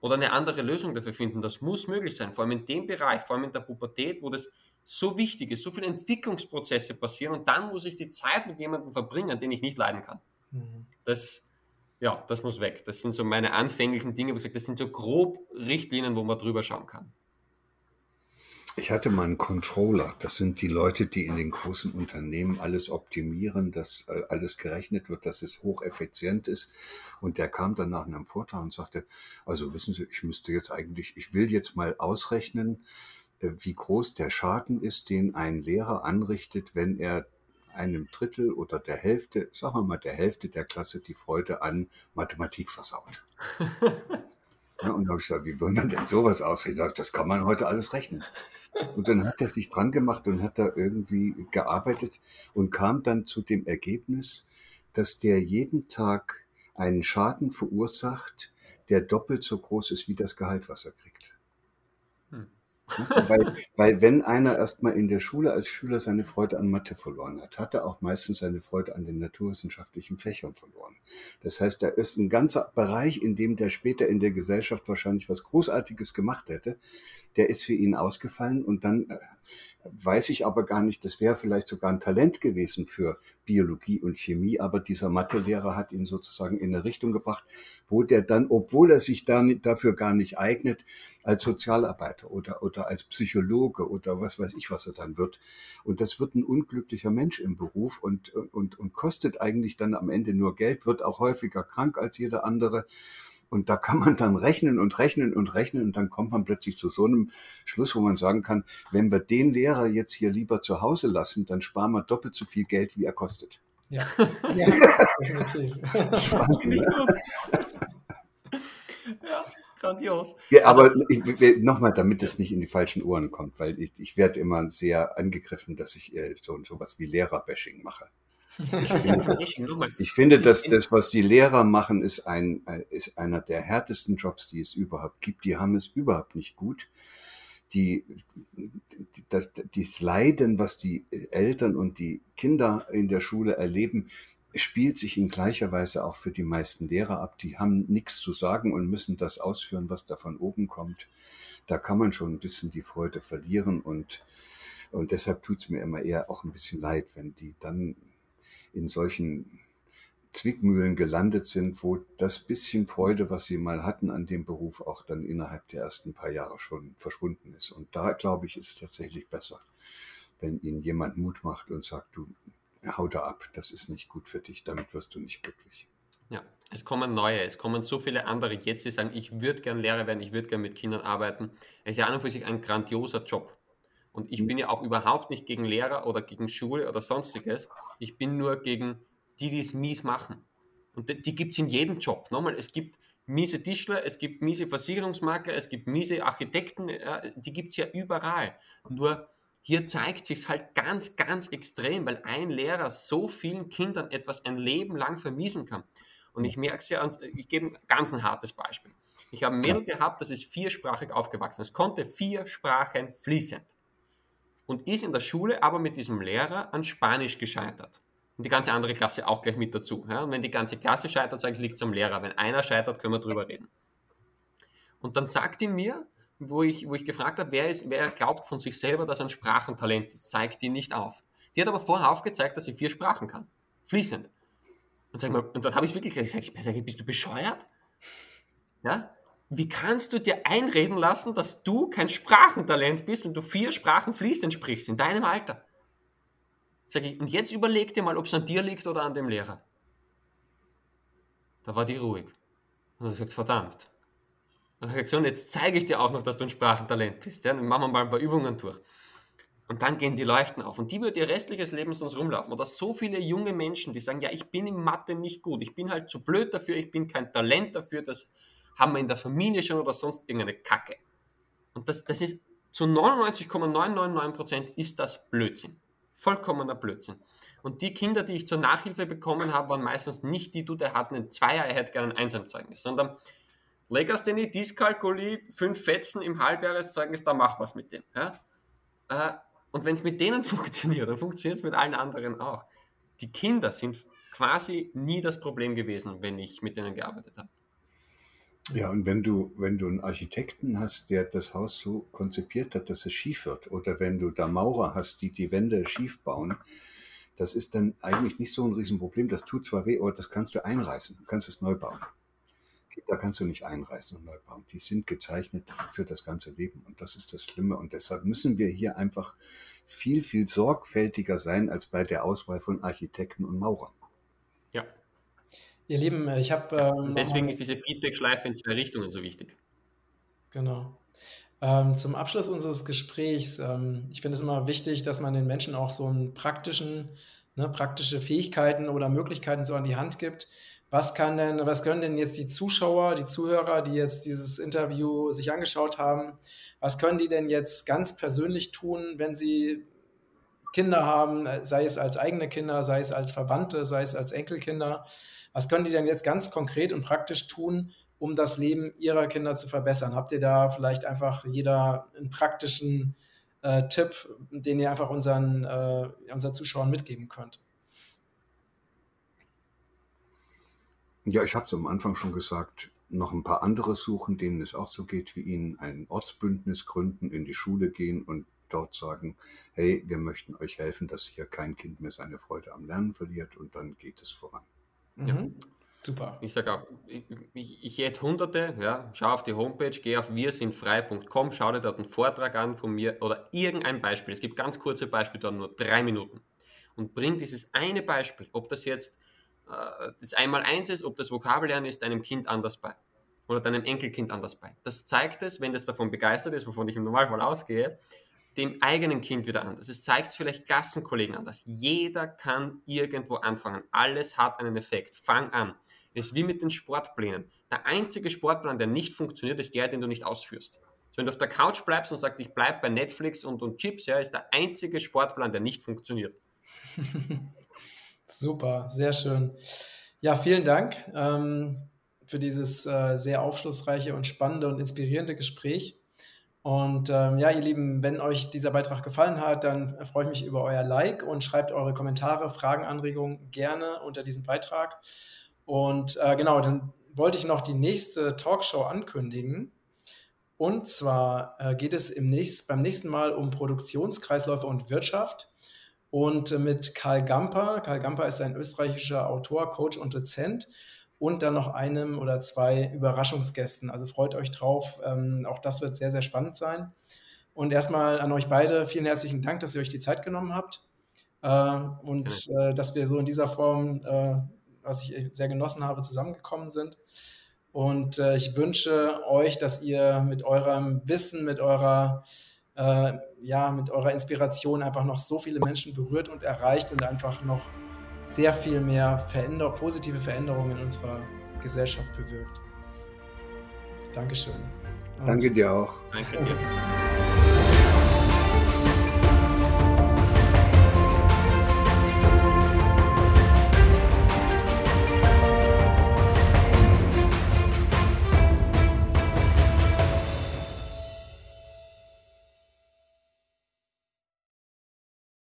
oder eine andere Lösung dafür finden. Das muss möglich sein, vor allem in dem Bereich, vor allem in der Pubertät, wo das so wichtig ist, so viele Entwicklungsprozesse passieren und dann muss ich die Zeit mit jemandem verbringen, den ich nicht leiden kann. Mhm. Das, ja, das muss weg. Das sind so meine anfänglichen Dinge, wo ich sage, das sind so grob Richtlinien, wo man drüber schauen kann. Ich hatte mal einen Controller. Das sind die Leute, die in den großen Unternehmen alles optimieren, dass äh, alles gerechnet wird, dass es hocheffizient ist. Und der kam dann nach einem Vortrag und sagte, also wissen Sie, ich müsste jetzt eigentlich, ich will jetzt mal ausrechnen, äh, wie groß der Schaden ist, den ein Lehrer anrichtet, wenn er einem Drittel oder der Hälfte, sagen wir mal der Hälfte der Klasse die Freude an Mathematik versaut. ja, und da habe ich gesagt, wie wollen man denn sowas ausrechnen? Das kann man heute alles rechnen. Und dann hat er sich dran gemacht und hat da irgendwie gearbeitet und kam dann zu dem Ergebnis, dass der jeden Tag einen Schaden verursacht, der doppelt so groß ist wie das Gehalt, was er kriegt. weil, weil wenn einer erstmal in der Schule als Schüler seine Freude an Mathe verloren hat, hat er auch meistens seine Freude an den naturwissenschaftlichen Fächern verloren. Das heißt, da ist ein ganzer Bereich, in dem der später in der Gesellschaft wahrscheinlich was Großartiges gemacht hätte, der ist für ihn ausgefallen und dann äh, weiß ich aber gar nicht, das wäre vielleicht sogar ein Talent gewesen für Biologie und Chemie, aber dieser Mathelehrer hat ihn sozusagen in eine Richtung gebracht, wo der dann, obwohl er sich da nicht, dafür gar nicht eignet, als Sozialarbeiter oder, oder als Psychologe oder was weiß ich, was er dann wird. Und das wird ein unglücklicher Mensch im Beruf und, und, und kostet eigentlich dann am Ende nur Geld, wird auch häufiger krank als jeder andere. Und da kann man dann rechnen und rechnen und rechnen und dann kommt man plötzlich zu so einem Schluss, wo man sagen kann, wenn wir den Lehrer jetzt hier lieber zu Hause lassen, dann sparen wir doppelt so viel Geld, wie er kostet. Ja, ja das war, ja grandios. Ja, aber also, nochmal, damit es nicht in die falschen Ohren kommt, weil ich, ich werde immer sehr angegriffen, dass ich äh, so, so was wie Lehrerbashing mache. Ich finde, ich finde, dass das, was die Lehrer machen, ist, ein, ist einer der härtesten Jobs, die es überhaupt gibt. Die haben es überhaupt nicht gut. Die, das, das Leiden, was die Eltern und die Kinder in der Schule erleben, spielt sich in gleicher Weise auch für die meisten Lehrer ab. Die haben nichts zu sagen und müssen das ausführen, was da von oben kommt. Da kann man schon ein bisschen die Freude verlieren und, und deshalb tut es mir immer eher auch ein bisschen leid, wenn die dann in solchen Zwickmühlen gelandet sind, wo das bisschen Freude, was sie mal hatten an dem Beruf, auch dann innerhalb der ersten paar Jahre schon verschwunden ist. Und da, glaube ich, ist es tatsächlich besser, wenn ihnen jemand Mut macht und sagt, du hau da ab, das ist nicht gut für dich, damit wirst du nicht glücklich. Ja, es kommen neue, es kommen so viele andere jetzt, die sagen, ich würde gern Lehrer werden, ich würde gern mit Kindern arbeiten. Es ist ja an und für sich ein grandioser Job. Und ich mhm. bin ja auch überhaupt nicht gegen Lehrer oder gegen Schule oder sonstiges. Ich bin nur gegen die, die es mies machen. Und die, die gibt es in jedem Job. Nochmal, es gibt miese Tischler, es gibt miese Versicherungsmakler, es gibt miese Architekten, die gibt es ja überall. Nur hier zeigt sich halt ganz, ganz extrem, weil ein Lehrer so vielen Kindern etwas ein Leben lang vermiesen kann. Und ich merke es ja, ich gebe ein ganz ein hartes Beispiel. Ich habe ein Mädel gehabt, das ist viersprachig aufgewachsen. Es konnte vier Sprachen fließend. Und ist in der Schule aber mit diesem Lehrer an Spanisch gescheitert. Und die ganze andere Klasse auch gleich mit dazu. Ja? Und wenn die ganze Klasse scheitert, sage ich, liegt es am Lehrer. Wenn einer scheitert, können wir drüber reden. Und dann sagt die mir, wo ich, wo ich gefragt habe, wer, ist, wer glaubt von sich selber, dass er ein Sprachentalent ist, zeigt die nicht auf. Die hat aber vorher aufgezeigt, dass sie vier Sprachen kann. Fließend. Und, sag mal, und dann habe ich wirklich gesagt, bist du bescheuert? Ja? Wie kannst du dir einreden lassen, dass du kein Sprachentalent bist und du vier Sprachen fließend sprichst in deinem Alter? Sag ich, und jetzt überleg dir mal, ob es an dir liegt oder an dem Lehrer. Da war die ruhig. Und hat gesagt, verdammt. Und hat gesagt, so, und jetzt zeige ich dir auch noch, dass du ein Sprachentalent bist. Ja? Dann machen wir mal ein paar Übungen durch. Und dann gehen die Leuchten auf. Und die wird ihr restliches Leben sonst rumlaufen. Oder so viele junge Menschen, die sagen, ja, ich bin in Mathe nicht gut, ich bin halt zu blöd dafür, ich bin kein Talent dafür, das haben wir in der Familie schon oder sonst irgendeine Kacke. Und das, das ist zu 99,999% ist das Blödsinn. Vollkommener Blödsinn. Und die Kinder, die ich zur Nachhilfe bekommen habe, waren meistens nicht die, du, der hat einen Zweier, er hätte gerne ein Einsamzeugnis, sondern Legasthenie, Dyskalkulie, fünf Fetzen im Halbjahreszeugnis, da mach was mit dem. Ja? Äh, und wenn es mit denen funktioniert, dann funktioniert es mit allen anderen auch. Die Kinder sind quasi nie das Problem gewesen, wenn ich mit denen gearbeitet habe. Ja, und wenn du, wenn du einen Architekten hast, der das Haus so konzipiert hat, dass es schief wird, oder wenn du da Maurer hast, die die Wände schief bauen, das ist dann eigentlich nicht so ein Riesenproblem. Das tut zwar weh, aber das kannst du einreißen. Du kannst es neu bauen. Da kannst du nicht einreißen und neu bauen. Die sind gezeichnet für das ganze Leben. Und das ist das Schlimme. Und deshalb müssen wir hier einfach viel, viel sorgfältiger sein als bei der Auswahl von Architekten und Maurern. Ihr Lieben, ich habe. Ähm, deswegen ist diese Feedback-Schleife in zwei Richtungen so wichtig. Genau. Ähm, zum Abschluss unseres Gesprächs, ähm, ich finde es immer wichtig, dass man den Menschen auch so einen praktischen, ne, praktische Fähigkeiten oder Möglichkeiten so an die Hand gibt, was kann denn, was können denn jetzt die Zuschauer, die Zuhörer, die jetzt dieses Interview sich angeschaut haben, was können die denn jetzt ganz persönlich tun, wenn sie Kinder haben, sei es als eigene Kinder, sei es als Verwandte, sei es als Enkelkinder? Was können die denn jetzt ganz konkret und praktisch tun, um das Leben ihrer Kinder zu verbessern? Habt ihr da vielleicht einfach jeder einen praktischen äh, Tipp, den ihr einfach unseren, äh, unseren Zuschauern mitgeben könnt? Ja, ich habe es am Anfang schon gesagt, noch ein paar andere suchen, denen es auch so geht wie Ihnen, ein Ortsbündnis gründen, in die Schule gehen und dort sagen, hey, wir möchten euch helfen, dass hier kein Kind mehr seine Freude am Lernen verliert und dann geht es voran. Mhm. Ja. Super. Ich sage auch, ich, ich, ich hätte hunderte, ja, schau auf die Homepage, geh auf wirsindfrei.com, schau dir dort einen Vortrag an von mir oder irgendein Beispiel. Es gibt ganz kurze Beispiele, da nur drei Minuten. Und bring dieses eine Beispiel, ob das jetzt äh, das Einmal-Eins ist, ob das Vokabellernen ist, deinem Kind anders bei. Oder deinem Enkelkind anders bei. Das zeigt es, wenn das davon begeistert ist, wovon ich im Normalfall ausgehe, dem eigenen Kind wieder anders. Es zeigt es vielleicht Klassenkollegen anders. Jeder kann irgendwo anfangen. Alles hat einen Effekt. Fang an. Es ist wie mit den Sportplänen. Der einzige Sportplan, der nicht funktioniert, ist der, den du nicht ausführst. Also wenn du auf der Couch bleibst und sagst, ich bleibe bei Netflix und, und Chips, ja, ist der einzige Sportplan, der nicht funktioniert. Super, sehr schön. Ja, vielen Dank ähm, für dieses äh, sehr aufschlussreiche und spannende und inspirierende Gespräch. Und ähm, ja, ihr Lieben, wenn euch dieser Beitrag gefallen hat, dann freue ich mich über euer Like und schreibt eure Kommentare, Fragen, Anregungen gerne unter diesem Beitrag. Und äh, genau, dann wollte ich noch die nächste Talkshow ankündigen. Und zwar äh, geht es im nächst, beim nächsten Mal um Produktionskreisläufe und Wirtschaft und mit Karl Gamper. Karl Gamper ist ein österreichischer Autor, Coach und Dozent und dann noch einem oder zwei Überraschungsgästen. Also freut euch drauf. Ähm, auch das wird sehr, sehr spannend sein. Und erstmal an euch beide vielen herzlichen Dank, dass ihr euch die Zeit genommen habt äh, und äh, dass wir so in dieser Form, äh, was ich sehr genossen habe, zusammengekommen sind. Und äh, ich wünsche euch, dass ihr mit eurem Wissen, mit eurer äh, ja, mit eurer Inspiration einfach noch so viele Menschen berührt und erreicht und einfach noch sehr viel mehr Veränder positive Veränderungen in unserer Gesellschaft bewirkt. Dankeschön. Und Danke dir auch. Danke dir.